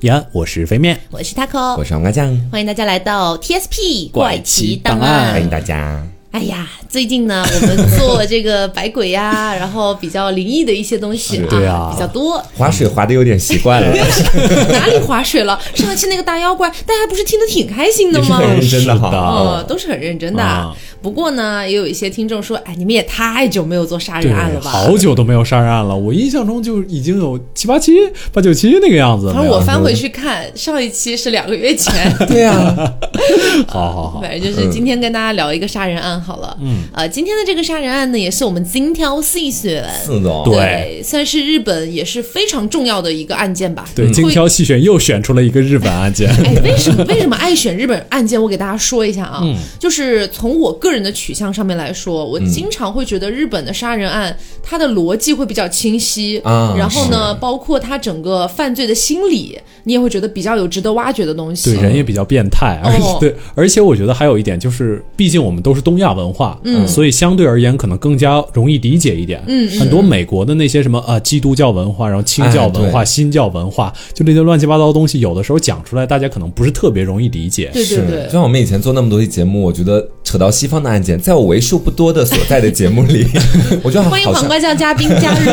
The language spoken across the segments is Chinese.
延安，我是飞面。我是 taco，我是王瓜酱，欢迎大家来到 TSP 怪奇档案欢迎大家。哎呀，最近呢，我们做这个百鬼呀、然后比较灵异的一些东西啊，对啊比较多。划水划的有点习惯了，哪里划水了？上一期那个大妖怪，大家不是听得挺开心的吗？是很认真的是哈。哦，都是很认真的。啊不过呢，也有一些听众说，哎，你们也太久没有做杀人案了，吧？好久都没有杀人案了，我印象中就已经有七八七、八九七那个样子。反正我翻回去看，上一期是两个月前。对啊，好好好，反正就是今天跟大家聊一个杀人案好了。嗯，呃，今天的这个杀人案呢，也是我们精挑细选。是的哦，对算是日本也是非常重要的一个案件吧。对，精挑细选又选出了一个日本案件。哎，为什么为什么爱选日本案件？我给大家说一下啊，嗯就是从我个人的取向上面来说，我经常会觉得日本的杀人案它的逻辑会比较清晰啊然后呢，包括它整个犯罪的心理，你也会觉得比较有值得挖掘的东西。对，人也比较变态，而且、哦对，而且我觉得还有一点就是，毕竟我们都是东亚文化，嗯所以相对而言可能更加容易理解一点。嗯很多美国的那些什么呃基督教文化，然后清教文化、哎新教文化，就那些乱七八糟的东西，有的时候讲出来，大家可能不是特别容易理解。是对对对就。像我们以前做那么多期节目，我觉得扯到西方的案件，在我为数不多的所在的节目里，我觉得欢迎黄瓜酱嘉宾加入。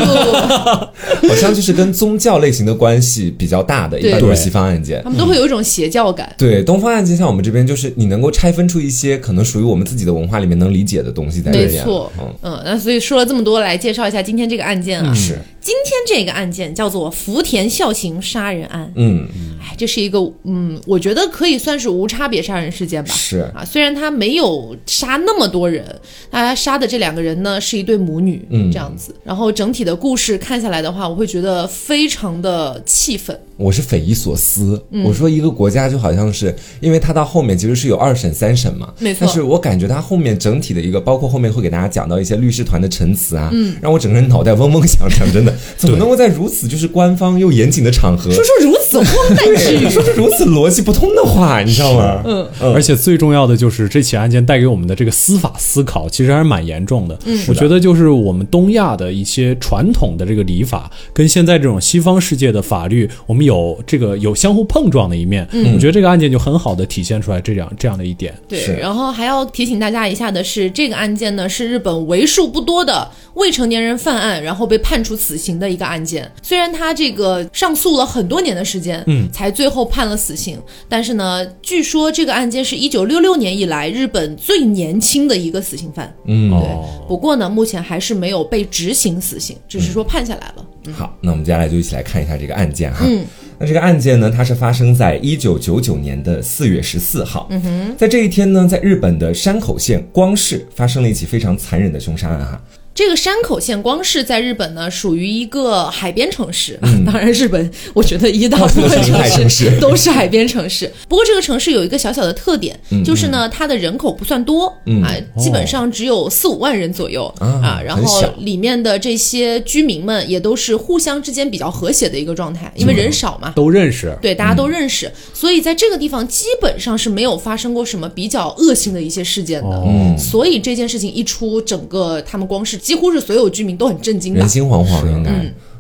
好像就是跟宗教类型的关系比较大的，一般都是西方案件他。们都会有一种邪教感。对东方案件，像我们这边就是你能够拆分出一些可能属于我们自己的文化里面能理解的东西在里面。没错嗯，嗯，那所以说了这么多，来介绍一下今天这个案件啊。是，今天这个案件叫做福田孝行杀人案。嗯，哎，这是一个嗯，我觉得可以算是无差别杀人事件吧。是啊，虽然他没有杀那么多人，他杀的这两个人呢是一对母女，嗯这样子。然后整体的故事看下来的话，我会觉得非常的气愤。我是匪夷所思。嗯我说一个国家就好像是，因为它到后面其实是有二审、三审嘛，没错但是我感觉它后面整体的一个，包括后面会给大家讲到一些律师团的陈词啊，嗯，让我整个人脑袋嗡嗡响。讲真的，怎么能够在如此就是官方又严谨的场合，说出如此荒诞之语，说出如此逻辑不通的话，你知道吗？嗯，而且最重要的就是这起案件带给我们的这个司法思考，其实还是蛮严重的。嗯，我觉得就是我们东亚的一些传统的这个礼法，跟现在这种西方世界的法律，我们有这个有相互碰撞的一面。嗯，我觉得这个案件就很好的体现出来这样这样的一点。对，然后还要提醒大家一下的是，这个案件呢是日本为数不多的未成年人犯案，然后被判处死刑的一个案件。虽然他这个上诉了很多年的时间，嗯，才最后判了死刑，但是呢，据说这个案件是一九六六年以来日本最年轻的一个死刑犯。嗯，对，不过呢，目前还是没有被执行死刑，只是说判下来了。好，那我们接下来就一起来看一下这个案件哈。嗯那这个案件呢，它是发生在一九九九年的四月十四号。嗯哼，在这一天呢，在日本的山口县光市发生了一起非常残忍的凶杀案哈。这个山口县光是在日本呢，属于一个海边城市。嗯 当然，日本我觉得一大部分城城市都是海边城市。不过这个城市有一个小小的特点，嗯就是呢，它的人口不算多啊，基本上只有四五万人左右啊啊。然后里面的这些居民们也都是互相之间比较和谐的一个状态，因为人少嘛。都认识。对，大家都认识，所以在这个地方基本上是没有发生过什么比较恶性的一些事件的。哦所以这件事情一出，整个他们光是几乎是所有居民都很震惊的人。心惶惶，应该。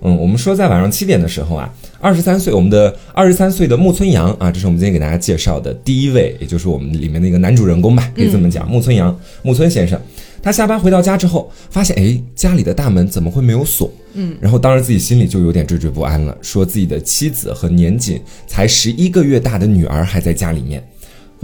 嗯，我们说在晚上七点的时候啊，二十三岁，我们的二十三岁的木村阳啊，这是我们今天给大家介绍的第一位，也就是我们里面的一个男主人公吧，可以这么讲，木村阳，木村先生。他下班回到家之后，发现哎，家里的大门怎么会没有锁？嗯，然后当时自己心里就有点惴惴不安了，说自己的妻子和年仅才十一个月大的女儿还在家里面。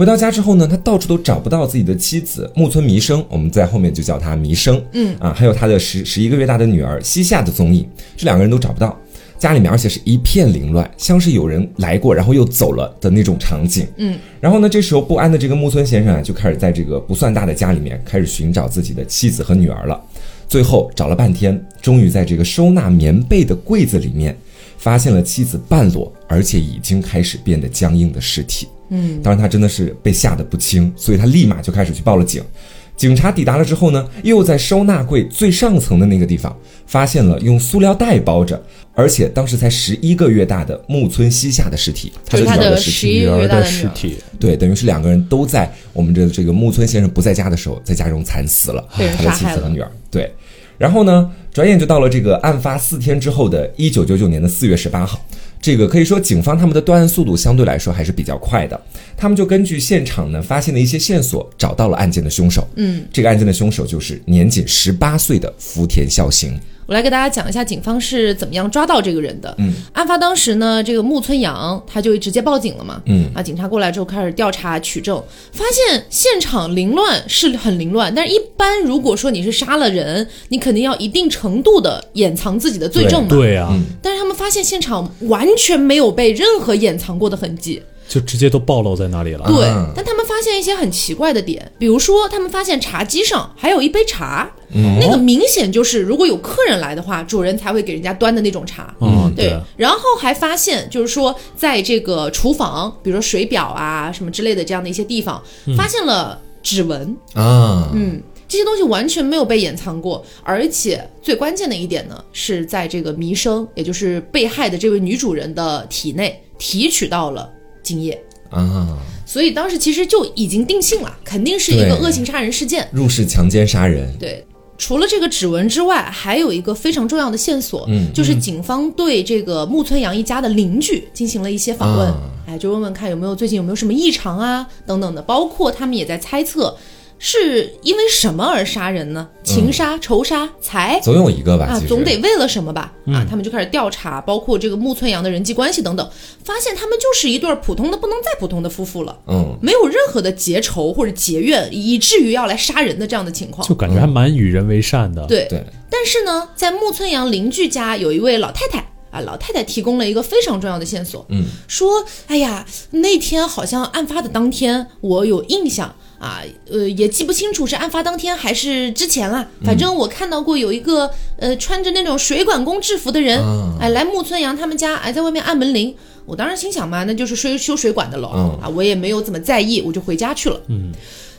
回到家之后呢，他到处都找不到自己的妻子木村弥生，我们在后面就叫他弥生。嗯啊，还有他的十十一个月大的女儿西夏的踪影，这两个人都找不到。家里面而且是一片凌乱，像是有人来过然后又走了的那种场景。嗯，然后呢，这时候不安的这个木村先生啊，就开始在这个不算大的家里面开始寻找自己的妻子和女儿了。最后找了半天，终于在这个收纳棉被的柜子里面，发现了妻子半裸而且已经开始变得僵硬的尸体。嗯，当然他真的是被吓得不轻，所以他立马就开始去报了警。警察抵达了之后呢，又在收纳柜最上层的那个地方发现了用塑料袋包着，而且当时才十一个月大的木村西夏的尸体，就是他的女儿的尸体。女儿的尸体，对，等于是两个人都在我们这这个木村先生不在家的时候，在家中惨死了，他的妻子和女儿。对，然后呢，转眼就到了这个案发四天之后的一九九九年的四月十八号，这个可以说警方他们的断案速度相对来说还是比较快的，他们就根据现场呢发现的一些线索，找到了案件的凶手。嗯，这个案件的凶手就是年仅十八岁的福田孝行。我来给大家讲一下警方是怎么样抓到这个人的。嗯，案发当时呢，这个木村阳他就直接报警了嘛。嗯，啊，警察过来之后开始调查取证，发现现场凌乱是很凌乱，但是一般如果说你是杀了人，你肯定要一定程度的掩藏自己的罪证嘛。对呀。但是他们发现现场完全没有被任何掩藏过的痕迹。就直接都暴露在那里了。对，但他们发现一些很奇怪的点，比如说他们发现茶几上还有一杯茶，那个明显就是如果有客人来的话，主人才会给人家端的那种茶。嗯，对。然后还发现就是说，在这个厨房，比如说水表啊什么之类的这样的一些地方，发现了指纹啊，嗯，这些东西完全没有被掩藏过，而且最关键的一点呢，是在这个弥生，也就是被害的这位女主人的体内提取到了。精液啊，所以当时其实就已经定性了，肯定是一个恶性杀人事件，入室强奸杀人。对，除了这个指纹之外，还有一个非常重要的线索，嗯，就是警方对这个木村阳一家的邻居进行了一些访问，哎，就问问看有没有最近有没有什么异常啊，等等的，包括他们也在猜测。是因为什么而杀人呢？情杀、仇杀、财，总有一个吧？啊，总得为了什么吧？啊，他们就开始调查，包括这个木村阳的人际关系等等，发现他们就是一对普通的不能再普通的夫妇了。嗯，没有任何的结仇或者结怨，以至于要来杀人的这样的情况，就感觉还蛮与人为善的。对对。但是呢，在木村阳邻居家有一位老太太啊，老太太提供了一个非常重要的线索。嗯，说，哎呀，那天好像案发的当天，我有印象。啊，呃，也记不清楚是案发当天还是之前了。反正我看到过有一个呃穿着那种水管工制服的人，哎，来木村阳他们家，哎，在外面按门铃。我当时心想嘛，那就是修修水管的喽。啊，我也没有怎么在意，我就回家去了。嗯，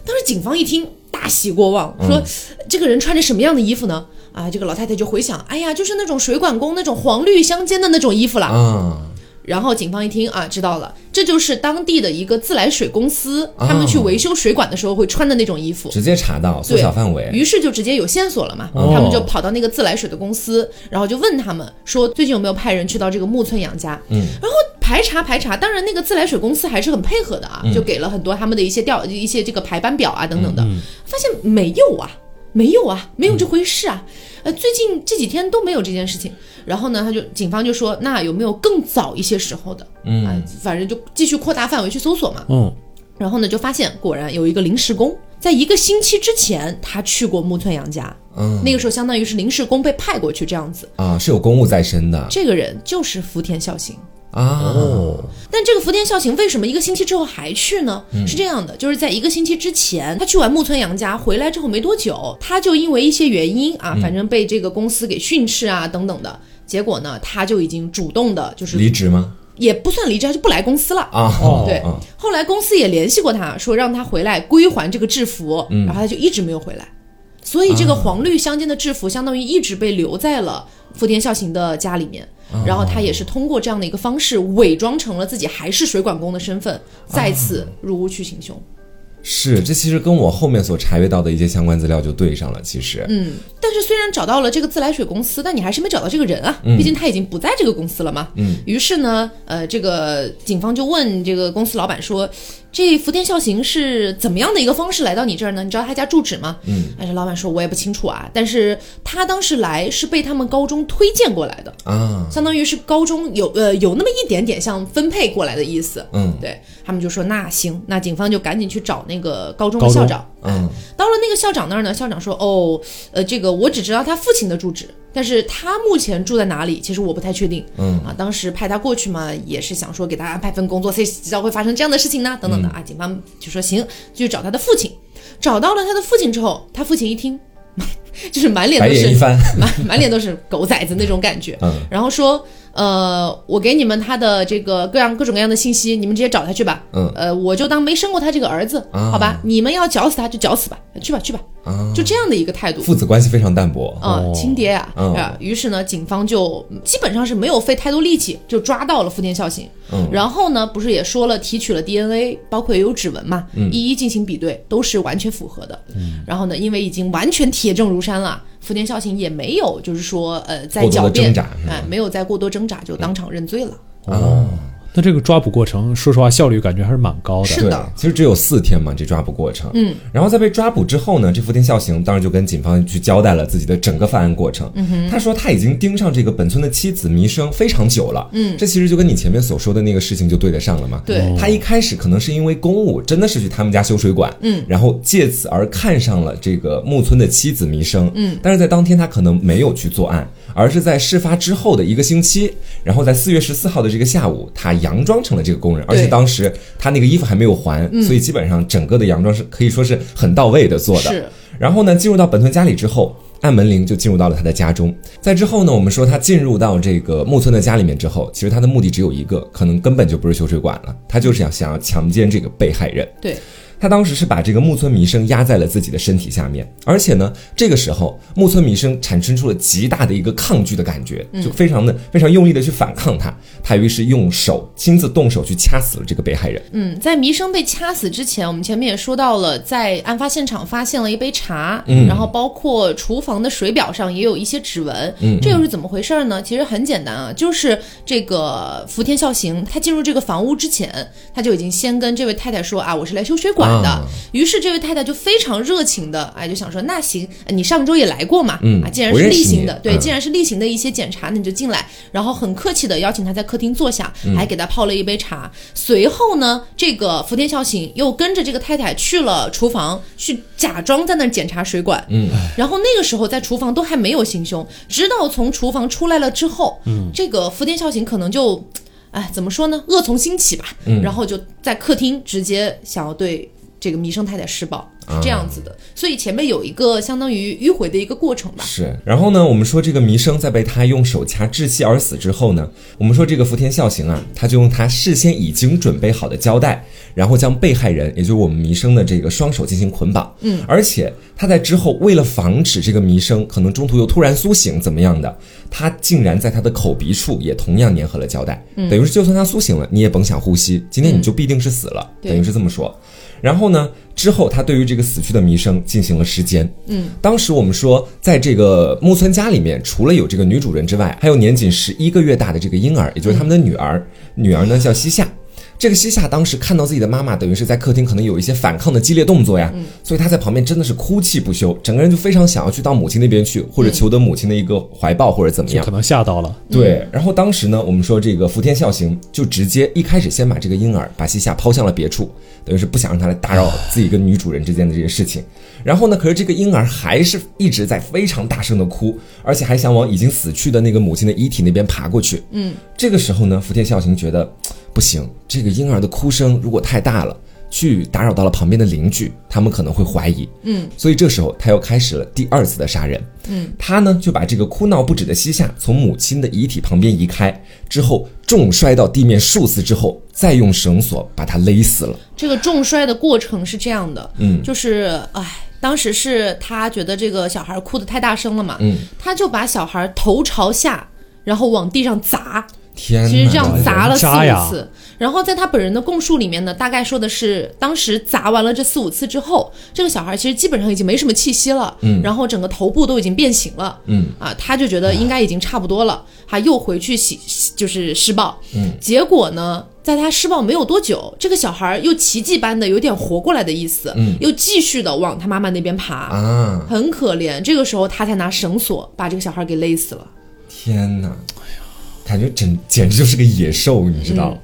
当时警方一听大喜过望，说这个人穿着什么样的衣服呢？啊，这个老太太就回想，哎呀，就是那种水管工那种黄绿相间的那种衣服了。嗯。然后警方一听啊，知道了，这就是当地的一个自来水公司，他们去维修水管的时候会穿的那种衣服，直接查到，缩小范围，于是就直接有线索了嘛。他们就跑到那个自来水的公司，然后就问他们说，最近有没有派人去到这个木村养家？嗯，然后排查排查，当然那个自来水公司还是很配合的啊，就给了很多他们的一些调一些这个排班表啊等等的，发现没有啊，没有啊，没有这回事啊。呃，最近这几天都没有这件事情，然后呢，他就警方就说，那有没有更早一些时候的？嗯，反正就继续扩大范围去搜索嘛。嗯，然后呢，就发现果然有一个临时工，在一个星期之前他去过木村阳家。嗯，那个时候相当于是临时工被派过去这样子。啊，是有公务在身的。这个人就是福田孝行。啊，但这个福田孝行为什么一个星期之后还去呢？是这样的，就是在一个星期之前，他去完木村洋家回来之后没多久，他就因为一些原因啊，反正被这个公司给训斥啊等等的，结果呢，他就已经主动的就是离职吗？也不算离职，他就不来公司了啊。对，后来公司也联系过他，说让他回来归还这个制服，然后他就一直没有回来，所以这个黄绿相间的制服相当于一直被留在了福田孝行的家里面。然后他也是通过这样的一个方式，伪装成了自己还是水管工的身份，再次入屋去行凶。是，这其实跟我后面所查阅到的一些相关资料就对上了。其实，嗯，但是虽然找到了这个自来水公司，但你还是没找到这个人啊，毕竟他已经不在这个公司了嘛。嗯。于是呢，呃，这个警方就问这个公司老板说。这福田孝行是怎么样的一个方式来到你这儿呢？你知道他家住址吗？嗯，但是老板说，我也不清楚啊。但是他当时来是被他们高中推荐过来的啊，相当于是高中有呃有那么一点点像分配过来的意思。嗯，对他们就说那行，那警方就赶紧去找那个高中的校长。嗯，到了那个校长那儿呢，校长说，哦，呃，这个我只知道他父亲的住址。但是他目前住在哪里？其实我不太确定。嗯啊，当时派他过去嘛，也是想说给他安排份工作，谁知道会发生这样的事情呢？等等的啊，警方就说行，就去找他的父亲。找到了他的父亲之后，他父亲一听，就是满脸都是满满脸都是狗崽子那种感觉。嗯，然后说。呃，我给你们他的这个各样各种各样的信息，你们直接找他去吧。嗯，呃，我就当没生过他这个儿子，好吧？你们要绞死他就绞死吧，去吧去吧。就这样的一个态度，父子关系非常淡薄啊，亲爹呀啊。于是呢，警方就基本上是没有费太多力气就抓到了福田孝行。嗯，然后呢，不是也说了提取了 DNA，包括也有指纹嘛，嗯一一进行比对，都是完全符合的。嗯，然后呢，因为已经完全铁证如山了。福田孝行也没有，就是说，呃，在狡辩，哎，没有再过多挣扎，就当场认罪了。哦。那这个抓捕过程，说实话效率感觉还是蛮高的。是的，其实只有四天嘛，这抓捕过程。嗯，然后在被抓捕之后呢，这福田孝行当时就跟警方去交代了自己的整个犯案过程。嗯哼，他说他已经盯上这个本村的妻子弥生非常久了。嗯，这其实就跟你前面所说的那个事情就对得上了嘛。对，他一开始可能是因为公务，真的是去他们家修水管。嗯，然后借此而看上了这个木村的妻子弥生。嗯，但是在当天他可能没有去作案。而是在事发之后的一个星期，然后在四月十四号的这个下午，他佯装成了这个工人，而且当时他那个衣服还没有还，所以基本上整个的佯装是可以说是很到位的做的。然后呢，进入到本村家里之后，按门铃就进入到了他的家中。在之后呢，我们说他进入到这个木村的家里面之后，其实他的目的只有一个，可能根本就不是修水管了，他就是要想要强奸这个被害人。对。他当时是把这个木村弥生压在了自己的身体下面，而且呢，这个时候木村弥生产生出了极大的一个抗拒的感觉，就非常的非常用力的去反抗他，他于是用手亲自动手去掐死了这个被害人。嗯，在弥生被掐死之前，我们前面也说到了，在案发现场发现了一杯茶，嗯，然后包括厨房的水表上也有一些指纹，嗯，这又是怎么回事呢？其实很简单啊，就是这个福田孝行他进入这个房屋之前，他就已经先跟这位太太说啊，我是来修水管。的，于是这位太太就非常热情的，哎，就想说，那行，你上周也来过嘛，嗯啊，既然是例行的，对，既然是例行的一些检查，那你就进来，然后很客气的邀请他在客厅坐下，还给他泡了一杯茶。随后呢，这个福田孝行又跟着这个太太去了厨房，去假装在那检查水管，嗯，然后那个时候在厨房都还没有行凶，直到从厨房出来了之后，嗯，这个福田孝行可能就，哎，怎么说呢，恶从心起吧，嗯，然后就在客厅直接想要对。这个弥生太太施暴是这样子的，所以前面有一个相当于迂回的一个过程吧。是，然后呢，我们说这个弥生在被他用手掐窒息而死之后呢，我们说这个福田孝行啊，他就用他事先已经准备好的胶带，然后将被害人，也就是我们弥生的这个双手进行捆绑。嗯，而且他在之后为了防止这个弥生可能中途又突然苏醒怎么样的，他竟然在他的口鼻处也同样粘合了胶带，嗯。等于是就算他苏醒了，你也甭想呼吸，今天你就必定是死了，等于是这么说。然后呢？之后他对于这个死去的弥生进行了尸检。嗯，当时我们说，在这个木村家里面，除了有这个女主人之外，还有年仅十一个月大的这个婴儿，也就是他们的女儿。女儿呢叫西夏。这个西夏当时看到自己的妈妈，等于是在客厅可能有一些反抗的激烈动作呀，所以他在旁边真的是哭泣不休，整个人就非常想要去到母亲那边去，或者求得母亲的一个怀抱，或者怎么样，可能吓到了。对，然后当时呢，我们说这个福田孝行就直接一开始先把这个婴儿把西夏抛向了别处，等于是不想让他来打扰自己跟女主人之间的这些事情。然后呢，可是这个婴儿还是一直在非常大声的哭，而且还想往已经死去的那个母亲的遗体那边爬过去。嗯，这个时候呢，福田孝行觉得。不行，这个婴儿的哭声如果太大了，去打扰到了旁边的邻居，他们可能会怀疑。嗯，所以这时候他又开始了第二次的杀人。嗯，他呢就把这个哭闹不止的西夏从母亲的遗体旁边移开，之后重摔到地面数次之后，再用绳索把他勒死了。这个重摔的过程是这样的，嗯，就是哎，当时是他觉得这个小孩哭得太大声了嘛，嗯，他就把小孩头朝下，然后往地上砸。天，其实这样砸了四五次，然后在他本人的供述里面呢，大概说的是，当时砸完了这四五次之后，这个小孩其实基本上已经没什么气息了，嗯，然后整个头部都已经变形了，嗯，啊，他就觉得应该已经差不多了，他又回去洗，就是施暴，嗯，结果呢，在他施暴没有多久，这个小孩又奇迹般的有点活过来的意思，嗯，又继续的往他妈妈那边爬，啊，很可怜，这个时候他才拿绳索把这个小孩给勒死了，天哪！感觉简简直就是个野兽，你知道。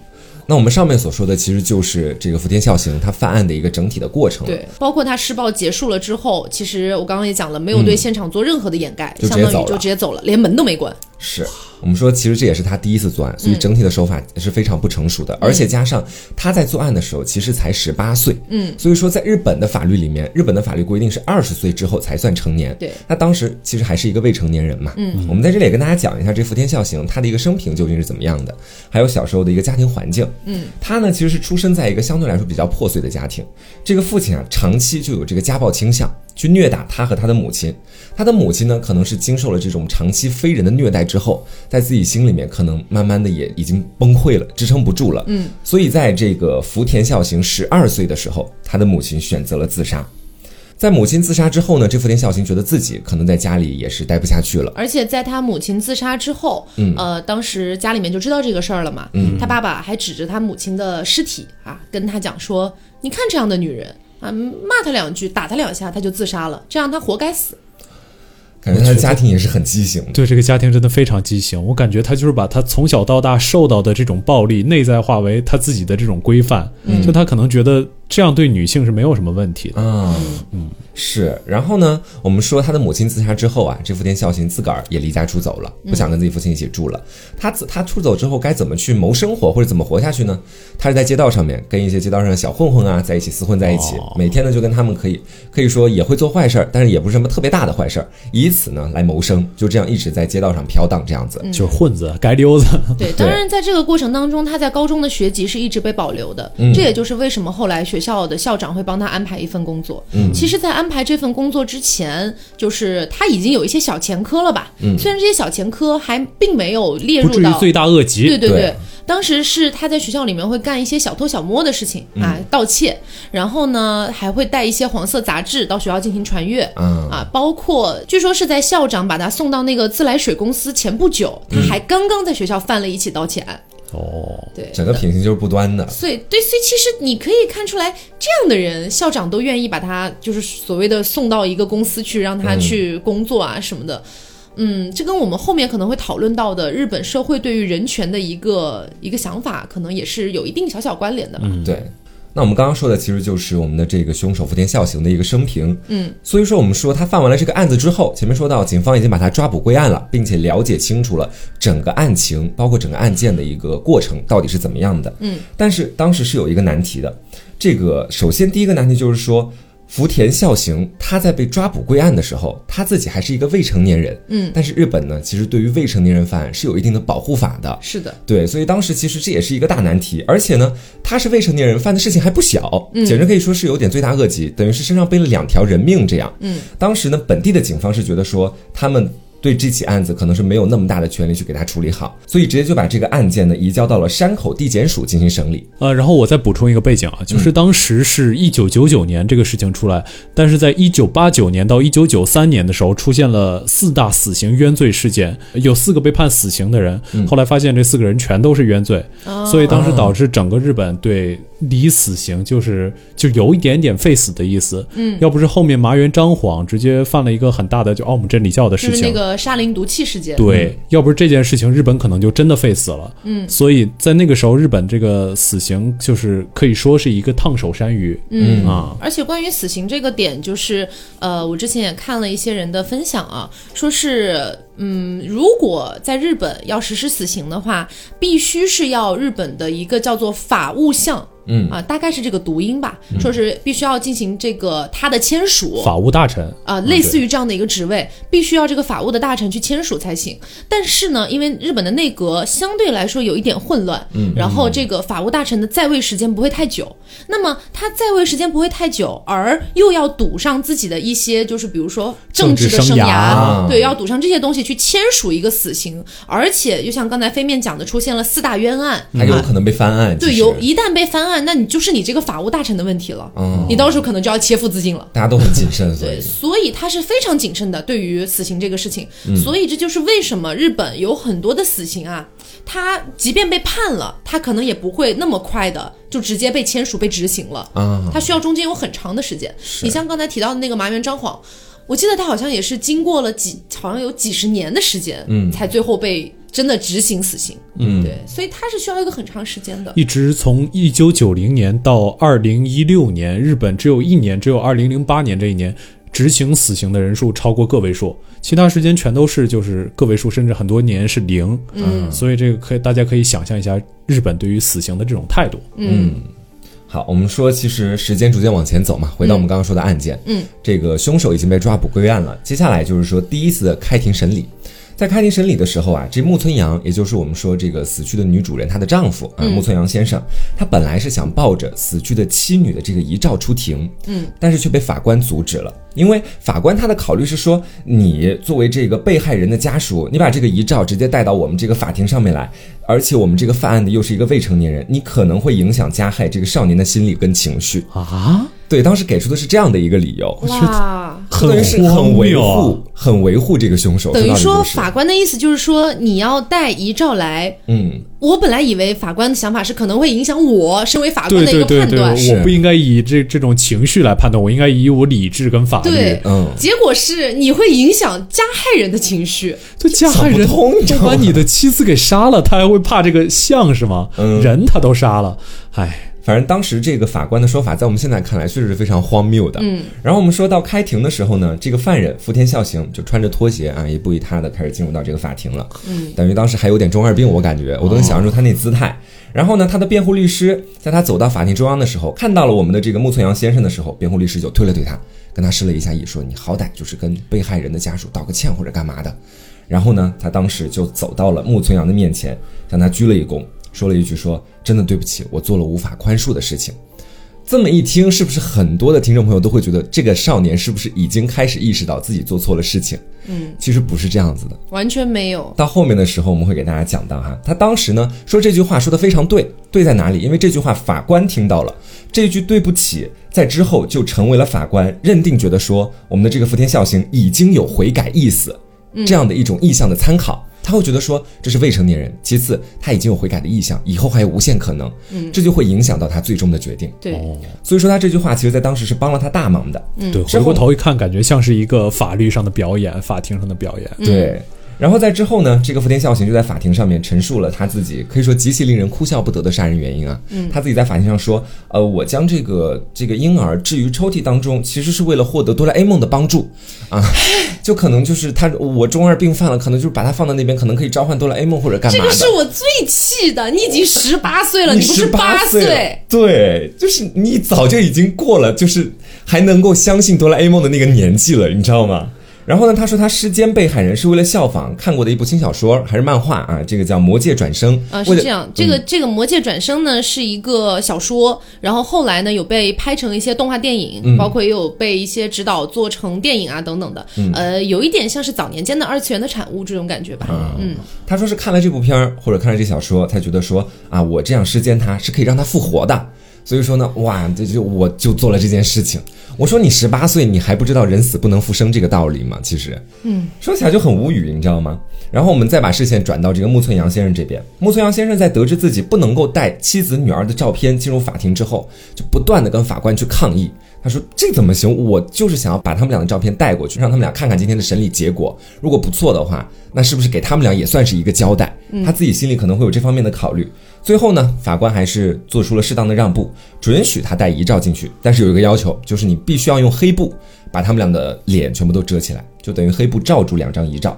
那我们上面所说的，其实就是这个福田孝行他犯案的一个整体的过程。对，包括他施暴结束了之后，其实我刚刚也讲了，没有对现场做任何的掩盖，相当于就直接走了，连门都没关。是我们说，其实这也是他第一次作案，所以整体的手法是非常不成熟的，而且加上他在作案的时候其实才十八岁，嗯，所以说在日本的法律里面，日本的法律规定是二十岁之后才算成年，对，他当时其实还是一个未成年人嘛，嗯，我们在这里也跟大家讲一下这福田孝行他的一个生平究竟是怎么样的，还有小时候的一个家庭环境，嗯，他呢其实是出生在一个相对来说比较破碎的家庭，这个父亲啊长期就有这个家暴倾向。去虐打他和他的母亲，他的母亲呢，可能是经受了这种长期非人的虐待之后，在自己心里面可能慢慢的也已经崩溃了，支撑不住了。嗯，所以在这个福田孝行十二岁的时候，他的母亲选择了自杀。在母亲自杀之后呢，这福田孝行觉得自己可能在家里也是待不下去了。而且在他母亲自杀之后，嗯，呃，当时家里面就知道这个事儿了嘛。嗯，他爸爸还指着他母亲的尸体啊，跟他讲说：“你看这样的女人啊，骂他两句，打他两下，他就自杀了，这样他活该死。”感觉他的家庭也是很畸形。对，这个家庭真的非常畸形。我感觉他就是把他从小到大受到的这种暴力内在化为他自己的这种规范。嗯，就他可能觉得这样对女性是没有什么问题的。嗯嗯。是，然后呢？我们说他的母亲自杀之后啊，这福田孝行自个儿也离家出走了，不想跟自己父亲一起住了。他自他出走之后该怎么去谋生活或者怎么活下去呢？他是在街道上面跟一些街道上的小混混啊在一起厮混在一起，每天呢就跟他们可以可以说也会做坏事儿，但是也不是什么特别大的坏事儿，以此呢来谋生。就这样一直在街道上飘荡，这样子就是混子、街溜子。对，当然在这个过程当中，他在高中的学籍是一直被保留的。这也就是为什么后来学校的校长会帮他安排一份工作。嗯，其实，在安排这份工作。之前就是他已经有一些小前科了吧？嗯，虽然这些小前科还并没有列入到罪大恶极。对对对，当时是他在学校里面会干一些小偷小摸的事情啊，盗窃，然后呢还会带一些黄色杂志到学校进行传阅。嗯啊，包括据说是在校长把他送到那个自来水公司前不久，他还刚刚在学校犯了一起盗窃案。哦，对，整个品行就是不端的。所以，对，所以其实你可以看出来，这样的人，校长都愿意把他就是所谓的送到一个公司去，让他去工作啊什么的。嗯，这跟我们后面可能会讨论到的日本社会对于人权的一个一个想法，可能也是有一定小小关联的吧。对。那我们刚刚说的其实就是我们的这个凶手福田孝行的一个生平，嗯，所以说我们说他犯完了这个案子之后，前面说到警方已经把他抓捕归案了，并且了解清楚了整个案情，包括整个案件的一个过程到底是怎么样的，嗯，但是当时是有一个难题的，这个首先第一个难题就是说。福田孝行，他在被抓捕归案的时候，他自己还是一个未成年人。嗯，但是日本呢，其实对于未成年人犯案是有一定的保护法的。是的，对，所以当时其实这也是一个大难题。而且呢，他是未成年人，犯的事情还不小，简直可以说是有点罪大恶极，等于是身上背了两条人命这样。嗯，当时呢，本地的警方是觉得说他们。对这起案子可能是没有那么大的权利去给他处理好，所以直接就把这个案件呢移交到了山口地检署进行审理。呃，然后我再补充一个背景啊，就是当时是一九九九年这个事情出来，但是在一九八九年到一九九三年的时候出现了四大死刑冤罪事件，有四个被判死刑的人，后来发现这四个人全都是冤罪，所以当时导致整个日本对。离死刑就是就有一点点废死的意思，嗯，要不是后面麻原彰晃直接犯了一个很大的就奥姆真理教的事情，那个沙林毒气事件，对，要不是这件事情，日本可能就真的废死了，嗯，所以在那个时候，日本这个死刑就是可以说是一个烫手山芋，嗯。啊，而且关于死刑这个点，就是呃，我之前也看了一些人的分享啊，说是。嗯，如果在日本要实施死刑的话，必须是要日本的一个叫做法务相。嗯。啊，大概是这个读音吧，说是必须要进行这个他的签署，法务大臣。啊，类似于这样的一个职位，必须要这个法务的大臣去签署才行。但是呢，因为日本的内阁相对来说有一点混乱，嗯，然后这个法务大臣的在位时间不会太久，那么他在位时间不会太久，而又要赌上自己的一些，就是比如说政治的生涯，对，要赌上这些东西去签署一个死刑，而且就像刚才飞面讲的，出现了四大冤案，还有可能被翻案，对，有一旦被翻案。那你就是你这个法务大臣的问题了，你到时候可能就要切腹自尽了。大家都很谨慎，对，所以他是非常谨慎的对于死刑这个事情。所以这就是为什么日本有很多的死刑啊，他即便被判了，他可能也不会那么快的就直接被签署被执行了啊，他需要中间有很长的时间。你像刚才提到的那个麻原彰晃，我记得他好像也是经过了几，好像有几十年的时间，嗯，才最后被。真的执行死刑，嗯，对，所以它是需要一个很长时间的。一直从一九九零年到二零一六年，日本只有一年，只有二零零八年这一年执行死刑的人数超过个位数，其他时间全都是就是个位数，甚至很多年是零。嗯，所以这个可以大家可以想象一下日本对于死刑的这种态度。嗯，好，我们说其实时间逐渐往前走嘛，回到我们刚刚说的案件，嗯，这个凶手已经被抓捕归案了，接下来就是说第一次的开庭审理。在开庭审理的时候啊，这木村阳，也就是我们说这个死去的女主人她的丈夫啊，木村阳先生，他本来是想抱着死去的妻女的这个遗照出庭，嗯，但是却被法官阻止了，因为法官他的考虑是说，你作为这个被害人的家属，你把这个遗照直接带到我们这个法庭上面来，而且我们这个犯案的又是一个未成年人，你可能会影响加害这个少年的心理跟情绪。啊。对，当时给出的是这样的一个理由，哇，很等于是很维护、很维护这个凶手。等于说法官的意思就是说你要带遗照来。嗯，我本来以为法官的想法是可能会影响我身为法官的一对对对，个判断，我不应该以这这种情绪来判断，我应该以我理智跟法律。对，嗯结果是你会影响加害人的情绪。这加害人想不通你知道吗都把你的妻子给杀了，他还会怕这个像是吗？嗯人他都杀了，哎，反正当时这个法官的说法，在我们现在看来确实是非常荒谬的。嗯，然后我们说到开庭的时候呢，这个犯人福田孝行就穿着拖鞋啊，一步一踏的开始进入到这个法庭了。嗯，等于当时还有点中二病，我感觉我都能想象出他那姿态。然后呢，他的辩护律师在他走到法庭中央的时候，看到了我们的这个木村阳先生的时候，辩护律师就推了推他，跟他施了一下意，说你好歹就是跟被害人的家属道个歉或者干嘛的。然后呢，他当时就走到了木村阳的面前，向他鞠了一躬，说了一句说：“真的对不起，我做了无法宽恕的事情。”这么一听，是不是很多的听众朋友都会觉得这个少年是不是已经开始意识到自己做错了事情？嗯，其实不是这样子的。完全没有。到后面的时候，我们会给大家讲到哈，他当时呢说这句话说的非常对，对在哪里？因为这句话法官听到了，这句对不起，在之后就成为了法官认定觉得说我们的这个福田孝行已经有悔改意思，这样的一种意向的参考。他会觉得说这是未成年人，其次他已经有悔改的意向，以后还有无限可能，嗯，这就会影响到他最终的决定。对，哦，所以说他这句话其实在当时是帮了他大忙的。对，回过头一看，感觉像是一个法律上的表演，法庭上的表演。对。然后在之后呢，这个福田孝行就在法庭上面陈述了他自己可以说极其令人哭笑不得的杀人原因啊。嗯，他自己在法庭上说，呃，我将这个这个婴儿置于抽屉当中，其实是为了获得哆啦 A 梦的帮助啊，就可能就是他我中二病犯了，可能就是把他放到那边，可能可以召唤哆啦 A 梦或者干嘛的。这个是我最气的。你已经十八岁了，你不是十八岁。对，就是你早就已经过了，就是还能够相信哆啦 A 梦的那个年纪了，你知道吗？然后呢，他说他尸间被害人是为了效仿看过的一部轻小说还是漫画啊，这个叫《魔界转生》啊，是这样，这个这个《魔界转生》呢是一个小说，然后后来呢有被拍成一些动画电影，包括也有被一些指导做成电影啊等等的，呃，有一点像是早年间的二次元的产物这种感觉吧。嗯，他说是看了这部片儿或者看了这小说，才觉得说啊，我这样尸间他是可以让他复活的。所以说呢，哇，这就我就做了这件事情。我说你十八岁，你还不知道人死不能复生这个道理吗？其实，嗯，说起来就很无语，你知道吗？然后我们再把视线转到这个木村阳先生这边。木村阳先生在得知自己不能够带妻子女儿的照片进入法庭之后，就不断的跟法官去抗议。他说：“这怎么行？我就是想要把他们俩的照片带过去，让他们俩看看今天的审理结果。如果不错的话，那是不是给他们俩也算是一个交代？他自己心里可能会有这方面的考虑。最后呢，法官还是做出了适当的让步，准许他带遗照进去，但是有一个要求，就是你必须要用黑布把他们俩的脸全部都遮起来，就等于黑布罩住两张遗照。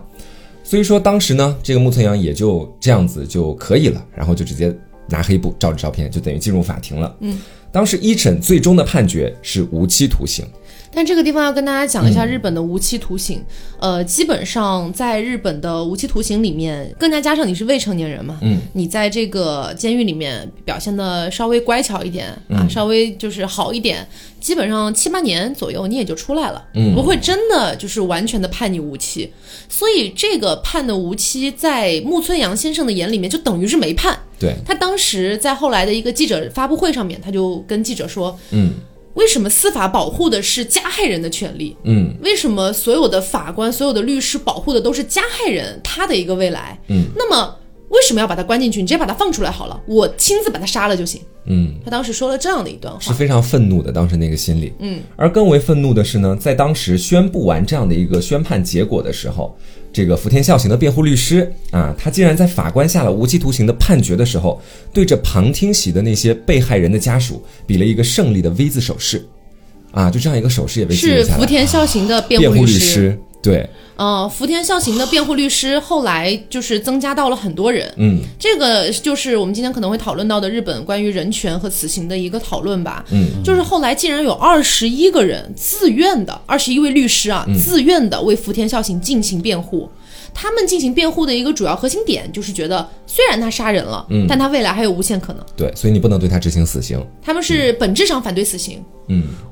所以说当时呢，这个木村阳也就这样子就可以了，然后就直接拿黑布罩着照片，就等于进入法庭了。嗯，当时一审最终的判决是无期徒刑。但这个地方要跟大家讲一下日本的无期徒刑。呃，基本上在日本的无期徒刑里面，更加加上你是未成年人嘛，嗯，你在这个监狱里面表现的稍微乖巧一点啊，稍微就是好一点，基本上七八年左右你也就出来了，嗯不会真的就是完全的判你无期。所以这个判的无期，在木村阳先生的眼里面就等于是没判。对，他当时在后来的一个记者发布会上面，他就跟记者说，嗯为什么司法保护的是加害人的权利？嗯为什么所有的法官、所有的律师保护的都是加害人他的一个未来？嗯，那么为什么要把他关进去？你直接把他放出来好了，我亲自把他杀了就行。嗯，他当时说了这样的一段话，是非常愤怒的，当时那个心理。嗯，而更为愤怒的是呢，在当时宣布完这样的一个宣判结果的时候，这个福田孝行的辩护律师啊，他竟然在法官下了无期徒刑的判决的时候，对着旁听席的那些被害人的家属比了一个胜利的 V 字手势，啊，就这样一个手势也被记录下来。是福田孝行的辩辩护律师。师，对，呃，福田孝行的辩护律师后来就是增加到了很多人。嗯这个就是我们今天可能会讨论到的日本关于人权和死刑的一个讨论吧。嗯，就是后来竟然有二十一个人自愿的，二十一位律师啊，自愿的为福田孝行进行辩护。他们进行辩护的一个主要核心点就是觉得，虽然他杀人了，嗯但他未来还有无限可能。对，所以你不能对他执行死刑。他们是本质上反对死刑，嗯，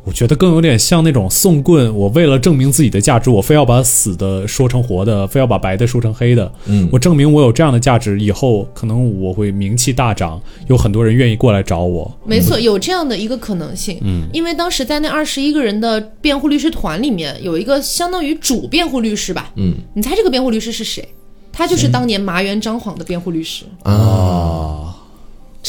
我觉得更有点像那种送棍，我为了证明自己的价值，我非要把死的说成活的，非要把白的说成黑的。嗯我证明我有这样的价值，以后可能我会名气大涨，有很多人愿意过来找我。没错，有这样的一个可能性。嗯，因为当时在那二十一个人的辩护律师团里面，有一个相当于主辩护律师吧。嗯，你猜这个辩护律师是谁？他就是当年麻原彰晃的辩护律师。啊，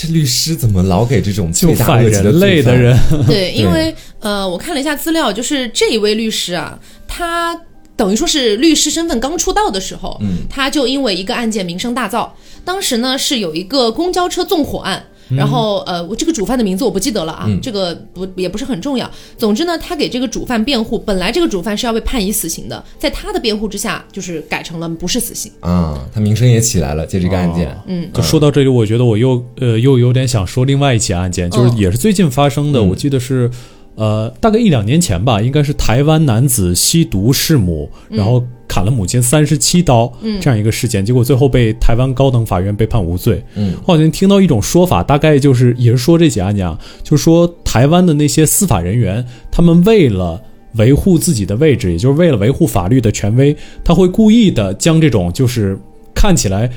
这律师怎么老给这种就罪大反恶极人类的人，对，因为呃，我看了一下资料，就是这一位律师啊，他等于说是律师身份刚出道的时候，嗯，他就因为一个案件名声大噪。当时呢是有一个公交车纵火案。然后，呃，我这个主犯的名字我不记得了啊，这个不也不是很重要。总之呢，他给这个主犯辩护，本来这个主犯是要被判以死刑的，在他的辩护之下，就是改成了不是死刑。啊，他名声也起来了，借这个案件。嗯，就说到这里，我觉得我又呃又有点想说另外一起案件，就是嗯也是最近发生的，我记得是。呃，大概一两年前吧，应该是台湾男子吸毒弑母，然后砍了母亲三十七刀，这样一个事件，结果最后被台湾高等法院被判无罪。嗯，我好像听到一种说法，大概就是也是说这起案件啊，就是说台湾的那些司法人员，他们为了维护自己的位置，也就是为了维护法律的权威，他会故意的将这种就是看起来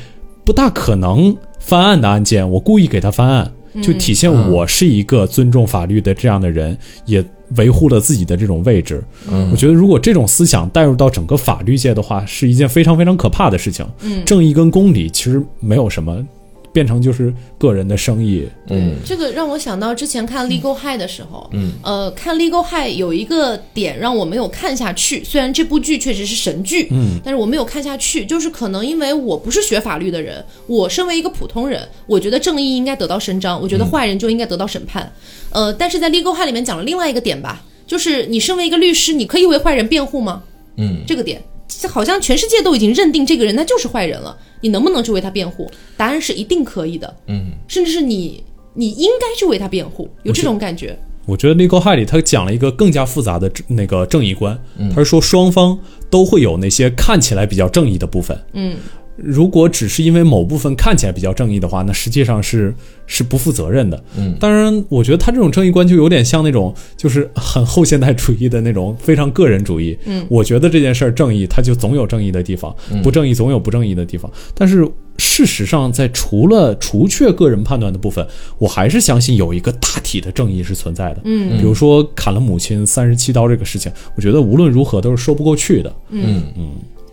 不大可能翻案的案件，我故意给他翻案，就体现我是一个尊重法律的这样的人，也维护了自己的这种位置。我觉得如果这种思想带入到整个法律界的话，是一件非常非常可怕的事情。嗯正义跟公理其实没有什么，变成就是个人的生意。嗯。这个让我想到之前看《Legal High》的时候，嗯，呃，看《Legal High》有一个点让我没有看下去，虽然这部剧确实是神剧，嗯，但是我没有看下去，就是可能因为我不是学法律的人，我身为一个普通人，我觉得正义应该得到伸张，我觉得坏人就应该得到审判，呃，但是在《Legal High》里面讲了另外一个点吧，就是你身为一个律师，你可以为坏人辩护吗？嗯，这个点，这好像全世界都已经认定这个人他就是坏人了，你能不能去为他辩护？答案是一定可以的，嗯，甚至是你你应该去为他辩护，有这种感觉。我觉得《Legal High》里他讲了一个更加复杂的那个正义观，他是说双方都会有那些看起来比较正义的部分。嗯，如果只是因为某部分看起来比较正义的话，那实际上是是不负责任的。嗯，当然，我觉得他这种正义观就有点像那种就是很后现代主义的那种非常个人主义。嗯，我觉得这件事儿正义，它就总有正义的地方；不正义总有不正义的地方。但是事实上，在除了除却个人判断的部分，我还是相信有一个大体的正义是存在的。嗯比如说砍了母亲三十七刀这个事情，我觉得无论如何都是说不过去的。嗯